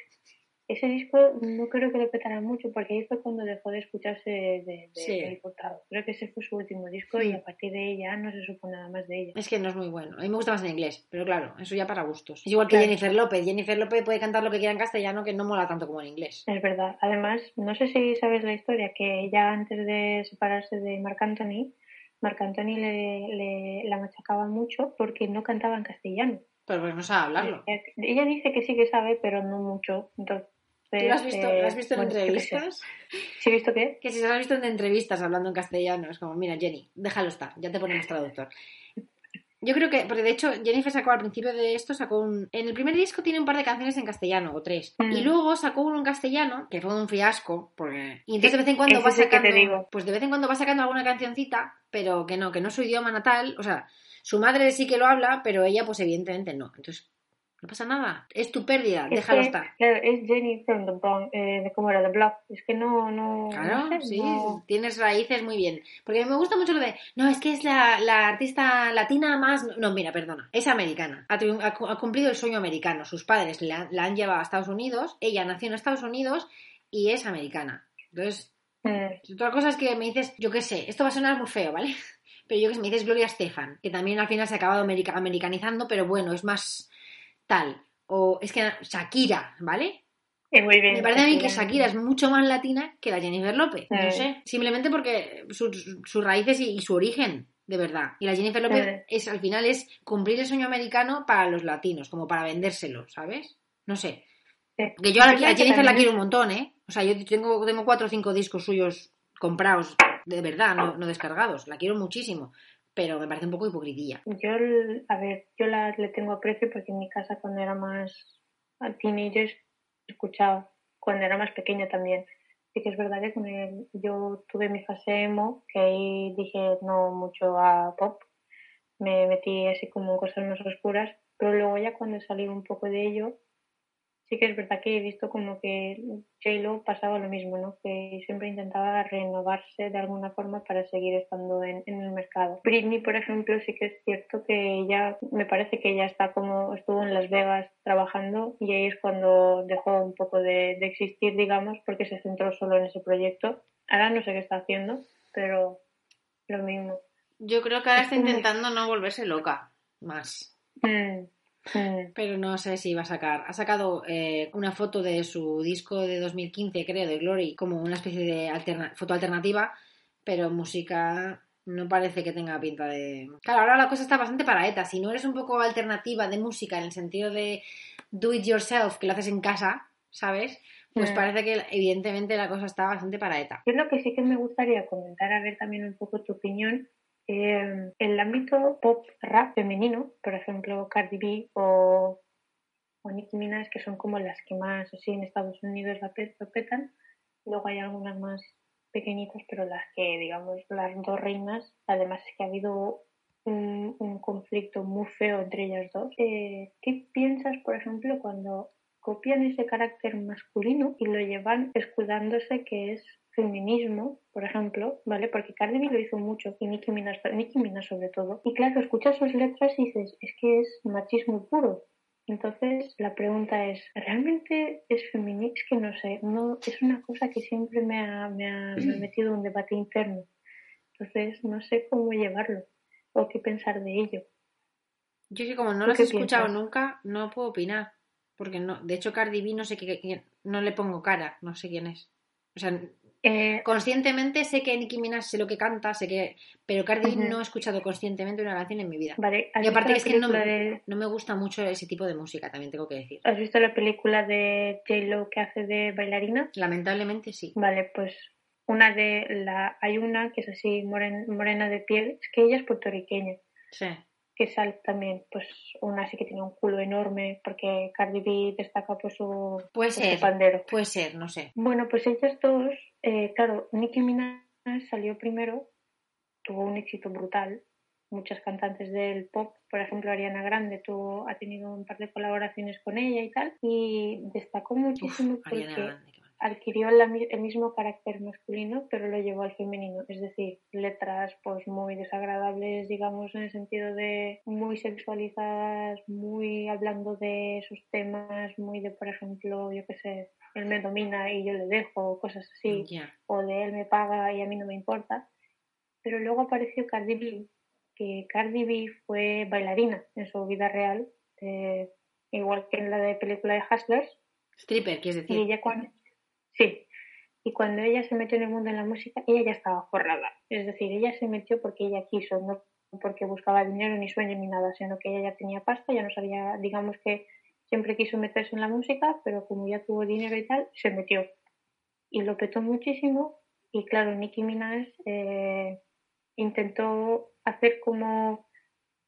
ese disco no creo que lo petara mucho porque ahí fue cuando dejó de escucharse de, de Sí. Furtado. Creo que ese fue su último disco y a partir de ya no se supo nada más de ella. Es que no es muy bueno. A mí me gusta más en inglés, pero claro, eso ya para gustos. Es igual que. Jennifer López. Jennifer López puede cantar lo que quiera en castellano, que no mola tanto como en inglés. Es verdad. Además, no sé si sabes la historia, que ella antes de separarse de Marc Anthony, Marc Anthony le, le- la machacaba mucho porque no cantaba en castellano. Pero pues no sabe hablarlo. Ella, ella dice que sí que sabe, pero no mucho. Entonces, ¿Tú lo has visto, eh, has visto en bueno, entrevistas? ¿Sí he visto qué? Que si se lo has visto en entrevistas hablando en castellano, es como, mira, Jenny, déjalo estar, ya te ponemos traductor. Yo creo que, porque de hecho Jennifer sacó al principio de esto, sacó un... En el primer disco tiene un par de canciones en castellano, o tres. Mm. Y luego sacó uno en castellano, que fue un fiasco, porque... Y entonces de vez en cuando va sacando... digo. Pues de vez en cuando va sacando alguna cancioncita, pero que no, que no es su idioma natal, o sea, su madre sí que lo habla, pero ella pues evidentemente no. Entonces, no pasa nada, es tu pérdida, Es déjalo que, estar. Claro, es Jenny from the Bronx, eh, de cómo era, The Block. Es que no, no. Claro, no sé, sí, no- tienes raíces muy bien. Porque me gusta mucho lo de, no, es que es la, la artista latina más... No, mira, perdona, es americana. Ha, ha ha cumplido el sueño americano. Sus padres la, la han llevado a Estados Unidos, ella nació en Estados Unidos y es americana. Entonces, Mm, otra cosa es que me dices, yo qué sé, esto va a sonar muy feo, ¿vale? Pero yo que sé, me dices Gloria Estefan, que también al final se ha acabado america- americanizando, pero bueno, es más tal. O es que Shakira, ¿vale? muy bien. Me parece a mí que Shakira es mucho más latina que la Jennifer López. No sé. Simplemente porque sus, sus raíces y, y su origen, de verdad. Y la Jennifer López es al final es cumplir el sueño americano para los latinos, como para vendérselo, ¿sabes? No sé. Que yo a, la- a Jennifer la quiero un montón, ¿eh? O sea, yo tengo, tengo cuatro o cinco discos suyos comprados, de verdad, no, no descargados. La quiero muchísimo. Pero me parece un poco hipocritilla. Yo, a ver, yo la, le tengo aprecio porque en mi casa cuando era más a teenagers escuchaba, cuando era más pequeña también. Sí que es verdad que yo tuve mi fase emo, que ahí dije no mucho a pop, me metí así como en cosas más oscuras, pero luego ya cuando salí un poco de ello, sí que es verdad que he visto como que J-Lo pasaba lo mismo, ¿no? Que siempre intentaba renovarse de alguna forma para seguir estando en, en el mercado. Britney, por ejemplo, sí que es cierto que ella, me parece que ella está como, estuvo en Las Vegas trabajando y ahí es cuando dejó un poco de, de existir, digamos, porque se centró solo en ese proyecto. Ahora no sé qué está haciendo, pero lo mismo. Yo creo que ahora Es está intentando no volverse loca. Más. Mm, mm. Pero no sé si va a sacar. Ha sacado eh, una foto de su disco de 2015, creo, de Glory, como una especie de alterna- foto alternativa, pero música No parece que tenga pinta de. Claro, ahora la cosa está bastante para ETA. Si no eres un poco alternativa de música en el sentido de do it yourself, que lo haces en casa, ¿sabes? Pues Mm. parece que evidentemente la cosa está bastante para ETA. Yo lo que sí que me gustaría comentar, a ver también un poco tu opinión, eh, el ámbito pop rap femenino, por ejemplo Cardi B o, o Nicki Minaj, que son como las que más así en Estados Unidos la petan. Luego hay algunas más pequeñitas, pero las que, digamos, las dos reinas, además es que ha habido un, un conflicto muy feo entre ellas dos. Eh, ¿Qué piensas, por ejemplo, cuando copian ese carácter masculino y lo llevan escudándose que es feminismo, por ejemplo, ¿vale? Porque Cardi B lo hizo mucho y Nicki Minaj, Nicki Minaj sobre todo. Y claro, escuchas sus letras y dices, es que es machismo puro. Entonces, la pregunta es, ¿realmente es feminista? Es que no sé, no, es una cosa que siempre me ha, me ha, me ha metido en un debate interno. Entonces, no sé cómo llevarlo o qué pensar de ello. Yo que como no ¿Tú las qué he escuchado piensas? nunca, no puedo opinar. Porque no, de hecho Cardi B no sé qué, qué- no le pongo cara, no sé quién es. O sea, Eh, conscientemente sé que Nicki Minaj sé lo que canta, sé que, pero Cardi B no he escuchado conscientemente una canción en mi vida. vale, ¿has Y aparte es que no me, de- no me gusta mucho ese tipo de música, también tengo que decir. ¿Has visto la película de J-Lo que hace de bailarina? Lamentablemente sí. Vale, pues una de la hay una que es así moren- morena de piel, es que ella es puertorriqueña, Sí. que sale también, pues una así que tiene un culo enorme, porque Cardi B destaca pues su, Puede su ser, pandero. puede ser, no sé. Bueno, pues ellas dos, eh, claro, Nicki Minaj salió primero, tuvo un éxito brutal. Muchas cantantes del pop, por ejemplo Ariana Grande, tuvo, ha tenido un par de colaboraciones con ella y tal, y destacó muchísimo Uf, porque. Adquirió la el mismo carácter masculino, pero lo llevó al femenino. Es decir, letras pues muy desagradables, digamos, en el sentido de muy sexualizadas, muy hablando de esos temas, muy de, por ejemplo, yo qué sé, él me domina y yo le dejo, cosas así, o de él me paga y a mí no me importa. Pero luego apareció Cardi B, que Cardi B fue bailarina en su vida real, eh, igual que en la de película de Hustlers, Stripper, quieres y decir. ella cuando... Sí. Y cuando ella se metió en el mundo de la música, ella ya estaba forrada. Es decir, ella se metió porque ella quiso, no porque buscaba dinero ni sueño ni nada, sino que ella ya tenía pasta, ya no sabía, digamos que siempre quiso meterse en la música, pero como ya tuvo dinero y tal, se metió. Y lo petó muchísimo. Y claro, Nicki Minaj eh, intentó hacer como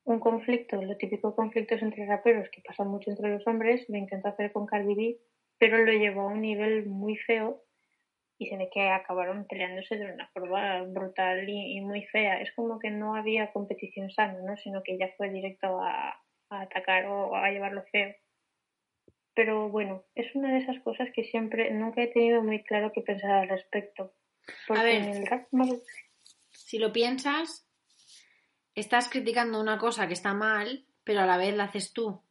un conflicto, lo típico conflictos entre raperos que pasa mucho entre los hombres, lo intentó hacer con Cardi B, pero lo llevó a un nivel muy feo y se ve que acabaron peleándose de una forma brutal y, y muy fea. Es como que no había competición sana, ¿no? sino que ya fue directo a, a atacar o a llevarlo feo. Pero bueno, es una de esas cosas que siempre, nunca he tenido muy claro qué pensar al respecto. Porque ver. en el rap más- Si lo piensas, estás criticando una cosa que está mal, pero a la vez la haces tú.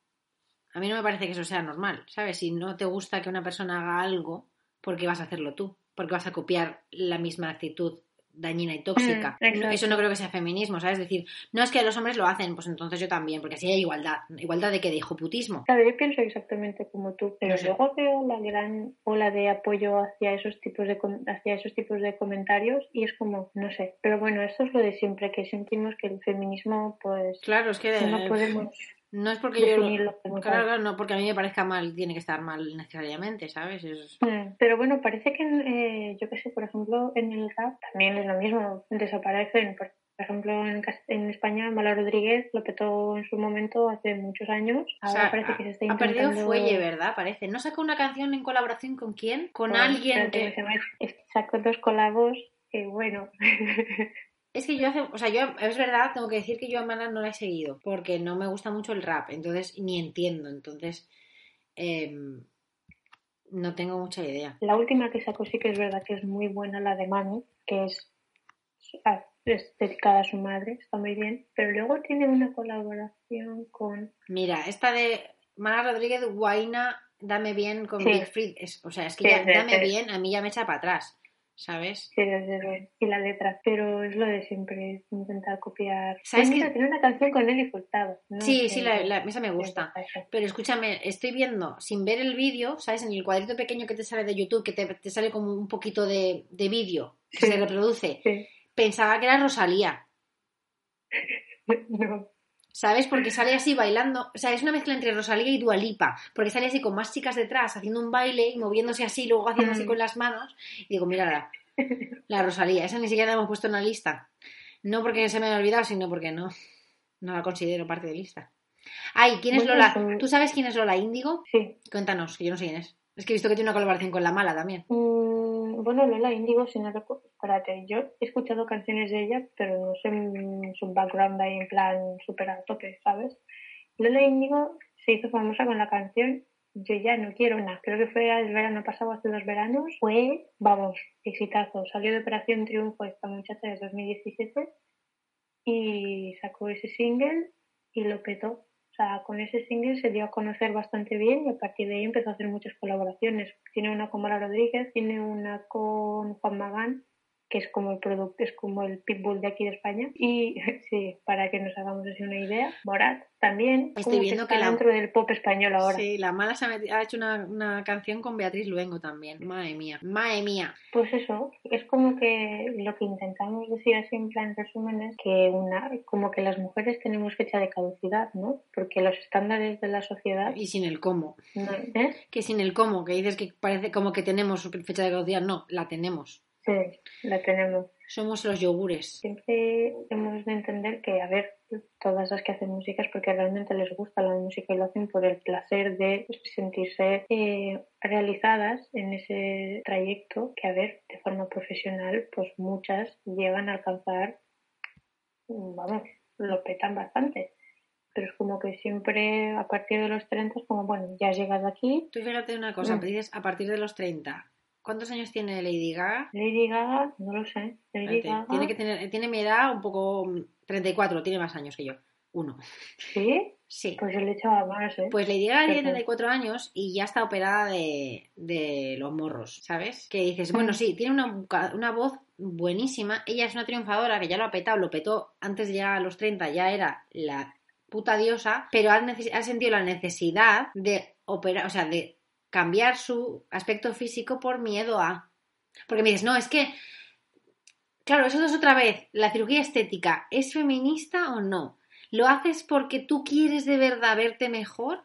A mí no me parece que eso sea normal, ¿sabes? Si no te gusta que una persona haga algo, ¿por qué vas a hacerlo tú? Porque vas a copiar la misma actitud dañina y tóxica. Mm, eso no creo que sea feminismo, ¿sabes? Es decir, no es que los hombres lo hacen, pues entonces yo también, porque así hay igualdad. ¿Igualdad de qué? De hijoputismo. Claro, yo pienso exactamente como tú, pero No sé. luego veo la gran ola de apoyo hacia esos tipos de hacia esos tipos de comentarios y es como, no sé, pero bueno, esto es lo de siempre, que sentimos que el feminismo, pues, Claro, es que no podemos no es porque yo... como Claro, claro, no porque a mí me parezca mal, tiene que estar mal necesariamente, ¿sabes? Es- Mm, Pero bueno, parece que, eh, yo qué sé, por ejemplo, en el rap también es lo mismo, desaparecen. Por ejemplo, en, en España, Mala Rodríguez lo petó en su momento hace muchos años. O Ahora sea, parece que se está ha intentando... perdido fuelle, ¿verdad? Parece. ¿No sacó una canción en colaboración con quién? Con alguien que... que sacó dos colabos que, bueno... Es que yo hace... O sea, yo... Es verdad, tengo que decir que yo a Mana no la he seguido. Porque no me gusta mucho el rap. Entonces, ni entiendo. Entonces... em, no tengo mucha idea. La última que sacó sí que es verdad que es muy buena, la de Mami, que es, ah, es dedicada a su madre, está muy bien. Pero luego tiene una colaboración con... Mira, esta de Mana Rodríguez, Guaina, Dame Bien con Sí. Big Free. Es- o sea, es que Sí, ya, sí, Dame. Bien a mí ya me echa para atrás. ¿Sabes? Sí, desde luego, y la letra, pero es lo de siempre, intentar copiar. ¿Sabes qué? tiene una canción con Nelly Furtado. No Sí, sí, la, la- esa me gusta. Pero escúchame, estoy viendo, sin ver el vídeo, ¿sabes? En el cuadrito pequeño que te sale de YouTube, que te, te sale como un poquito de, de vídeo que Sí. se reproduce. Sí. Pensaba que era Rosalía. No. ¿Sabes? Porque sale así bailando. O sea, es una mezcla entre Rosalía y Dualipa. Porque sale así con más chicas detrás haciendo un baile y moviéndose así, luego haciendo así Mm. con las manos. Y digo, mira la, la Rosalía. Esa ni siquiera la hemos puesto en la lista. No porque se me haya olvidado, sino porque no. No la considero parte de lista. Ay, ¿quién es Lola? pues- ¿Tú sabes quién es Lola Índigo? Sí. Cuéntanos, que yo no sé quién es. Es que he visto que tiene una colaboración con La Mala también. Mm, bueno, Lola Índigo, si no recuerdo. Espérate, yo he escuchado canciones de ella, pero no sé mm, su background ahí en plan súper a tope, ¿sabes? Lola Índigo se hizo famosa con la canción Yo ya no quiero una. Creo que fue el verano pasado, hace dos veranos. Fue, vamos, exitazo. Salió de Operación Triunfo esta muchacha de 2017 y sacó ese single y lo petó. Con ese single se dio a conocer bastante bien y a partir de ahí empezó a hacer muchas colaboraciones. Tiene una con Mara Rodríguez, tiene una con Juan Magán, que es como el producto, es como el pitbull de aquí de España. Y sí, para que nos hagamos así una idea, Morat también, Estoy como viendo está que la- dentro del pop español ahora. Sí, La Mala se ha, hecho una, una canción con Beatriz Luengo también. Madre mía. Madre mía. Pues eso, es como que lo que intentamos decir así en plan resumen es que una, como que las mujeres tenemos fecha de caducidad, ¿no? Porque los estándares de la sociedad, Y sin el cómo. ¿eh? Que sin el cómo, que dices que parece como que tenemos fecha de caducidad. No, la tenemos. Sí, la tenemos. Somos los yogures. Siempre hemos de entender que, a ver, todas las que hacen música es porque realmente les gusta la música y lo hacen por el placer de sentirse eh, realizadas en ese trayecto que, a ver, de forma profesional, pues muchas llegan a alcanzar, vamos, lo petan bastante. Pero es como que siempre a partir de los 30 es como, bueno, ya has llegado aquí. Tú fíjate una cosa, Mm. dices a partir de los 30. ¿Cuántos años tiene Lady Gaga? Lady Gaga, no lo sé. Lady Gaga, Tiene, que tener, tiene mi edad un poco... mm, 34, tiene más años que yo. Uno. ¿sí? Sí. Pues le echaba más, ¿eh? Pues Lady Gaga tiene Pero- 34 años y ya está operada de, de los morros, ¿sabes? Que dices, bueno, sí, tiene una, una voz buenísima. Ella es una triunfadora que ya lo ha petado, lo petó antes de llegar a los 30, ya era la puta diosa, pero ha, ha sentido la necesidad de operar, o sea, de cambiar su aspecto físico por miedo a. Porque me dices, no, es que. Claro, eso es otra vez. La cirugía estética, ¿es feminista o no? ¿Lo haces porque tú quieres de verdad verte mejor?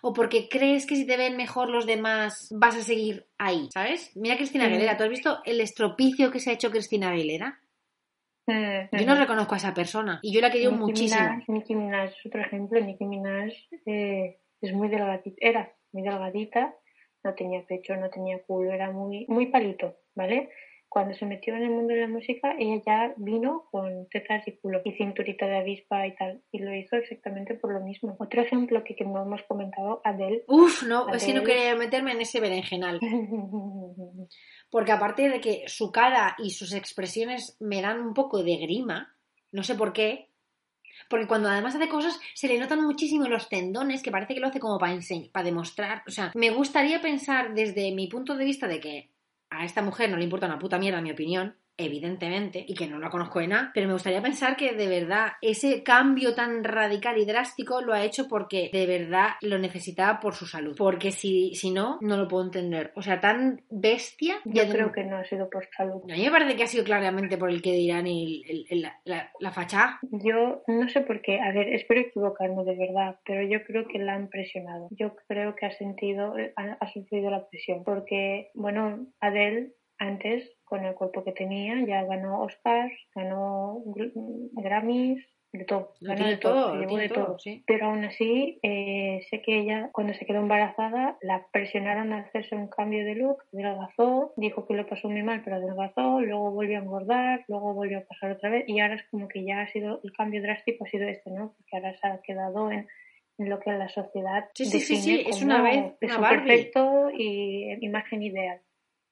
¿O porque crees que si te ven mejor los demás vas a seguir ahí? ¿Sabes? Mira Cristina. Aguilera, ¿tú has visto el estropicio que se ha hecho Cristina Aguilera? Yo no reconozco a esa persona y yo la Nicki muchísimo. Minaj, Nicki Minaj es otro ejemplo. Nicki Minaj eh, es muy delgadita, era muy delgadita, no tenía pecho, no tenía culo, era muy, muy palito, ¿vale? Cuando se metió en el mundo de la música, ella ya vino con tetas y culo y cinturita de avispa y tal, y lo hizo exactamente por lo mismo. Otro ejemplo que, que no hemos comentado, Adele. Uf, no, es que no Adele. quería meterme en ese berenjenal. Porque aparte de que su cara y sus expresiones me dan un poco de grima, no sé por qué. Porque cuando además hace cosas se le notan muchísimo los tendones, que parece que lo hace como para, ense- para demostrar. O sea, me gustaría pensar desde mi punto de vista de que a esta mujer no le importa una puta mierda mi opinión, evidentemente, y que no la conozco de nada, pero me gustaría pensar que de verdad ese cambio tan radical y drástico lo ha hecho porque de verdad lo necesitaba por su salud. Porque si, si no, no lo puedo entender. O sea, tan bestia. Yo ya creo de- que no ha sido por salud. a mí me parece que ha sido claramente por el que dirán el, el- el- la, la, la fachada. Yo no sé por qué, a ver, espero equivocarme de verdad, pero yo creo que la han presionado. Yo creo que ha sentido, ha, ha sufrido la presión, porque, bueno, Adele antes, con el cuerpo que tenía, ya ganó Oscars, ganó gr- Grammys, de todo, Lo ganó de todo, todo, lo de todo, todo. sí. Pero aún así, eh, sé que ella, cuando se quedó embarazada, la presionaron a hacerse un cambio de look, adelgazó, dijo que lo pasó muy mal, pero adelgazó, luego volvió a engordar, luego volvió a pasar otra vez, y ahora es como que ya ha sido, el cambio drástico ha sido este, ¿no? Porque ahora se ha quedado en, lo que la sociedad Sí, sí, sí, es una vez una perfecto y eh, imagen ideal.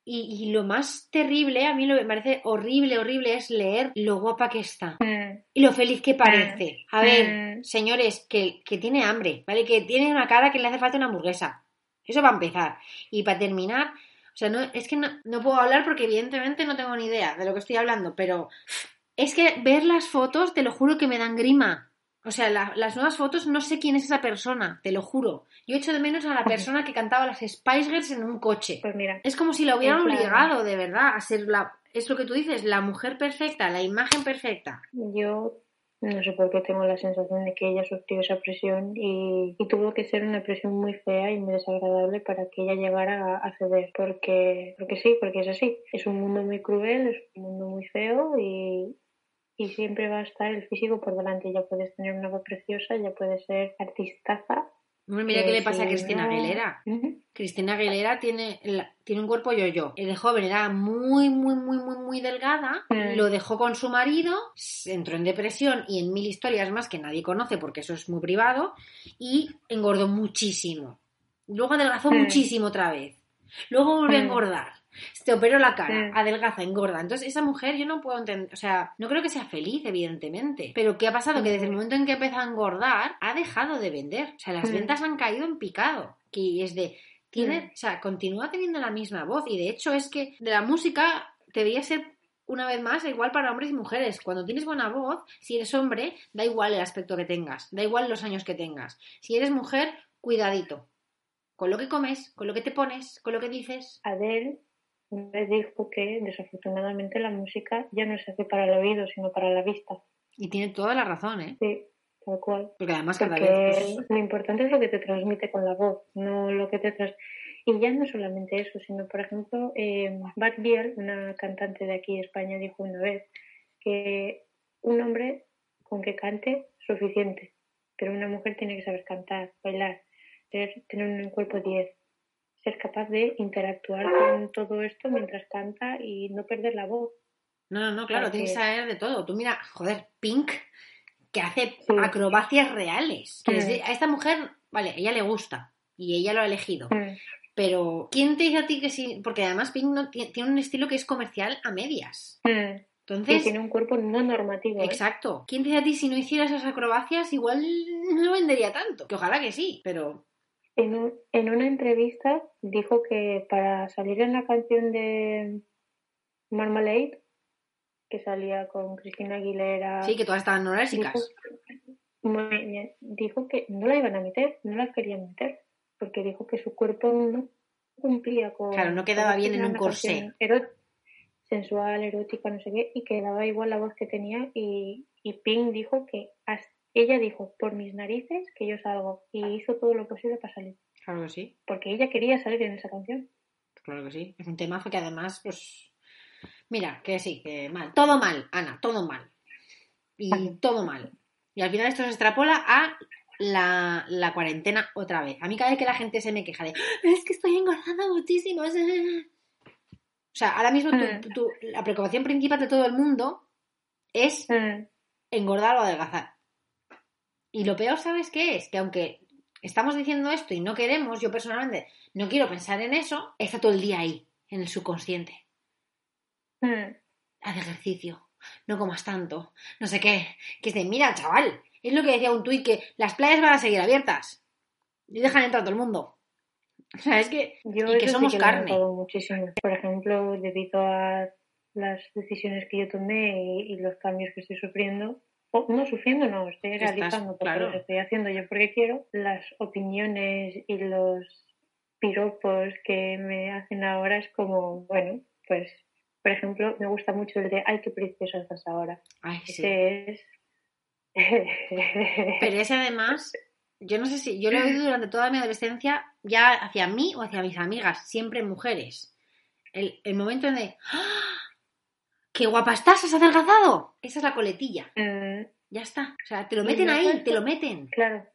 Y, y lo más terrible, a mí lo que me parece horrible, horrible, es leer lo guapa que está. Mm, Y lo feliz que parece. A ver, Mm. señores, que, que tiene hambre, ¿vale? Que tiene una cara que le hace falta una hamburguesa. Eso va a empezar. Y para terminar, o sea, no, es que no, no puedo hablar porque evidentemente no tengo ni idea de lo que estoy hablando, pero es que ver las fotos, te lo juro que me dan grima. O sea, la- las nuevas fotos no sé quién es esa persona, te lo juro. Yo echo de menos a la persona que cantaba las Spice Girls en un coche. Pues mira, Es como si la hubieran obligado, de verdad, a ser la... Es lo que tú dices, la mujer perfecta, la imagen perfecta. yo No sé por qué tengo la sensación de que ella sufrió esa presión y, y tuvo que ser una presión muy fea y muy desagradable para que ella llegara a, a ceder. Porque, porque sí, porque es así. Es un mundo muy cruel, es un mundo muy feo y, y siempre va a estar el físico por delante. Ya puedes tener una voz preciosa, ya puedes ser artistaza. Hombre, mira qué le pasa a Cristina Aguilera. Cristina Aguilera tiene, la- tiene un cuerpo yo-yo. El de joven era muy, muy, muy, muy, muy delgada. Mm. Lo dejó con su marido, entró en depresión y en mil historias más que nadie conoce porque eso es muy privado. Y engordó muchísimo. Luego adelgazó Mm. muchísimo otra vez. Luego volvió a Mm. engordar. Se operó la cara, adelgaza, engorda. Entonces, esa mujer yo no puedo entender, o sea, no creo que sea feliz, evidentemente. Pero ¿qué ha pasado? Que desde el momento en que empezó a engordar, ha dejado de vender. O sea, las ventas han caído en picado. Que es de, tiene, o sea, continúa teniendo la misma voz. Y de hecho es que de la música debería ser una vez más igual para hombres y mujeres. Cuando tienes buena voz, si eres hombre, da igual el aspecto que tengas, da igual los años que tengas. Si eres mujer, cuidadito. Con lo que comes, con lo que te pones, con lo que dices. Adele vez dijo que desafortunadamente la música ya no se hace para el oído, sino para la vista. Y tiene toda la razón, ¿eh? Sí, tal cual. Porque además cada Porque vez... pues, lo importante es lo que te transmite con la voz, no lo que te tras... Y ya no solamente eso, sino, por ejemplo, eh, Bart Biel, una cantante de aquí de España, dijo una vez que un hombre con que cante suficiente, pero una mujer tiene que saber cantar, bailar, ser, tener un cuerpo 10, ser capaz de interactuar con todo esto mientras canta y no perder la voz. No, no, no, claro, Porque- tienes que saber de todo. Tú mira, joder, Pink, que hace Sí. acrobacias reales. Que a esta mujer, vale, a ella le gusta y ella lo ha elegido. Pero, ¿quién te dice a ti que sí? Porque además Pink no, tiene un estilo que es comercial a medias. Y Entonces, tiene un cuerpo no normativo. ¿eh? exacto. ¿Quién te dice a ti si no hicieras esas acrobacias igual no vendería tanto? Que ojalá que sí, pero... En, un- en una entrevista dijo que para salir en la canción de Marmalade, que salía con Cristina Aguilera, Sí, que todas estaban dijo, muy bien, dijo que no la iban a meter, no la querían meter, porque dijo que su cuerpo no cumplía con... Claro, no quedaba bien en un corsé. sensual, erótica, no sé qué, y que daba igual la voz que tenía y, y Pink dijo que as- ella dijo, por mis narices que yo salgo, y hizo todo lo posible para salir Claro que sí, porque ella quería salir en esa canción. claro que sí. Es un temazo que además, pues... Mira, que sí, que mal. Todo mal, Ana, todo mal. Y todo mal. Y al final esto se extrapola a la, la cuarentena otra vez. A mí cada vez que la gente se me queja de "Ah, es que estoy engordando muchísimo. eh". O sea, ahora mismo tu- tu- la preocupación principal de todo el mundo es Mm, engordar o adelgazar. Y lo peor, ¿sabes qué es? Que aunque estamos diciendo esto y no queremos, yo personalmente no quiero pensar en eso, está todo el día ahí, en el subconsciente. mm, Haz ejercicio, no comas tanto, no sé qué. Que es de, mira, chaval, es lo que decía un tuit que las playas van a seguir abiertas. Y dejan entrar a todo el mundo. O sea, es que, Yo y que somos sí que carne. muchísimo. Por ejemplo, debido a las decisiones que yo tomé y, y los cambios que estoy sufriendo, no sufriendo, no, estoy estás- realizando porque claro. los estoy haciendo yo porque quiero, las opiniones y los piropos que me hacen ahora es como, bueno, pues, por ejemplo, me gusta mucho el de, ay, qué preciosa estás ahora. Ay, sí. Ese es... Pero ese además, yo no sé si, yo lo he oído durante toda mi adolescencia, ya hacia mí o hacia mis amigas, siempre mujeres. El, el momento en de, ¡Ah! ¡Qué guapa estás! ¿Has adelgazado? Esa es la coletilla. Mm, Ya está. O sea, te lo meten ahí, esto- te lo meten. Claro,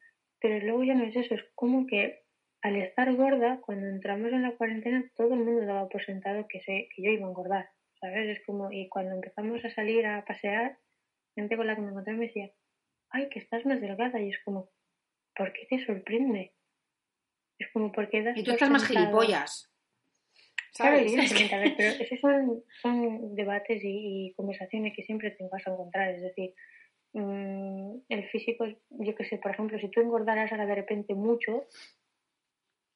pero luego ya no es eso, es como que al estar gorda, cuando entramos en la cuarentena, todo el mundo daba por sentado que, se, que yo iba a engordar, ¿sabes? Es como, y cuando empezamos a salir a pasear, gente con la que me encontré me decía, ay, que estás más delgada, y es como, ¿por qué te sorprende? Es como, ¿por qué das Y tú estás más gilipollas. Claro, ¿Sabes? Ver, pero esos son, son debates y, y conversaciones que siempre te vas a encontrar. Es decir, mm, el físico, yo qué sé, por ejemplo, si tú engordaras ahora de repente mucho,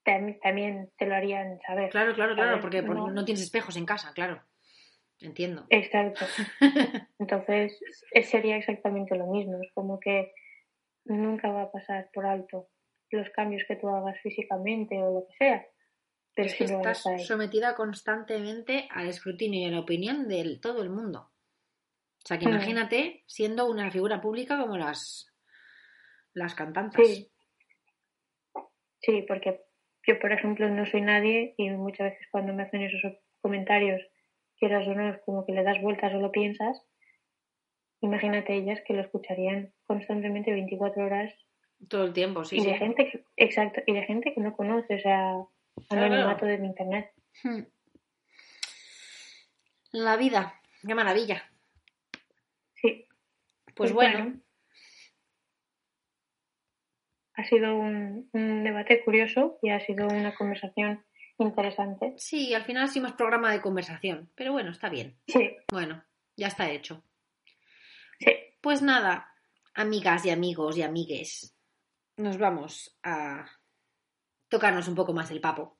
tam- también te lo harían saber. Claro, claro, claro, porque porque No- no tienes espejos en casa, claro. Entiendo. Exacto. Entonces, es- sería exactamente lo mismo. Es como que nunca va a pasar por alto los cambios que tú hagas físicamente o lo que sea. Pero Es que estás sometida constantemente al escrutinio y a la opinión de todo el mundo. O sea, que Mm. imagínate siendo una figura pública como las, las cantantes. Sí. Sí, porque yo, por ejemplo, no soy nadie y muchas veces cuando me hacen esos comentarios, quieras o no, es como que le das vueltas o lo piensas. Imagínate ellas que lo escucharían constantemente 24 horas Todo el tiempo, sí, y sí. de gente que, exacto, y de gente que no conoce, o sea. Anonimato del internet. Hmm. La vida, qué maravilla. Sí, Pues, Pues bueno, bueno. ha sido un, un debate curioso y ha sido una conversación interesante. sí, al final hicimos programa de conversación, pero bueno, está bien. Sí, Bueno, ya está hecho. sí. Pues nada, amigas y amigos y amigues, nos vamos a tocarnos un poco más el papo.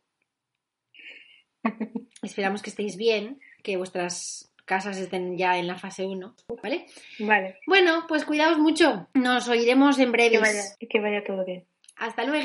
Esperamos que estéis bien, que vuestras casas estén ya en la fase 1, ¿vale? Vale, Bueno, pues cuidaos mucho. Nos oiremos en que breves. vaya, que vaya todo bien. Hasta luego.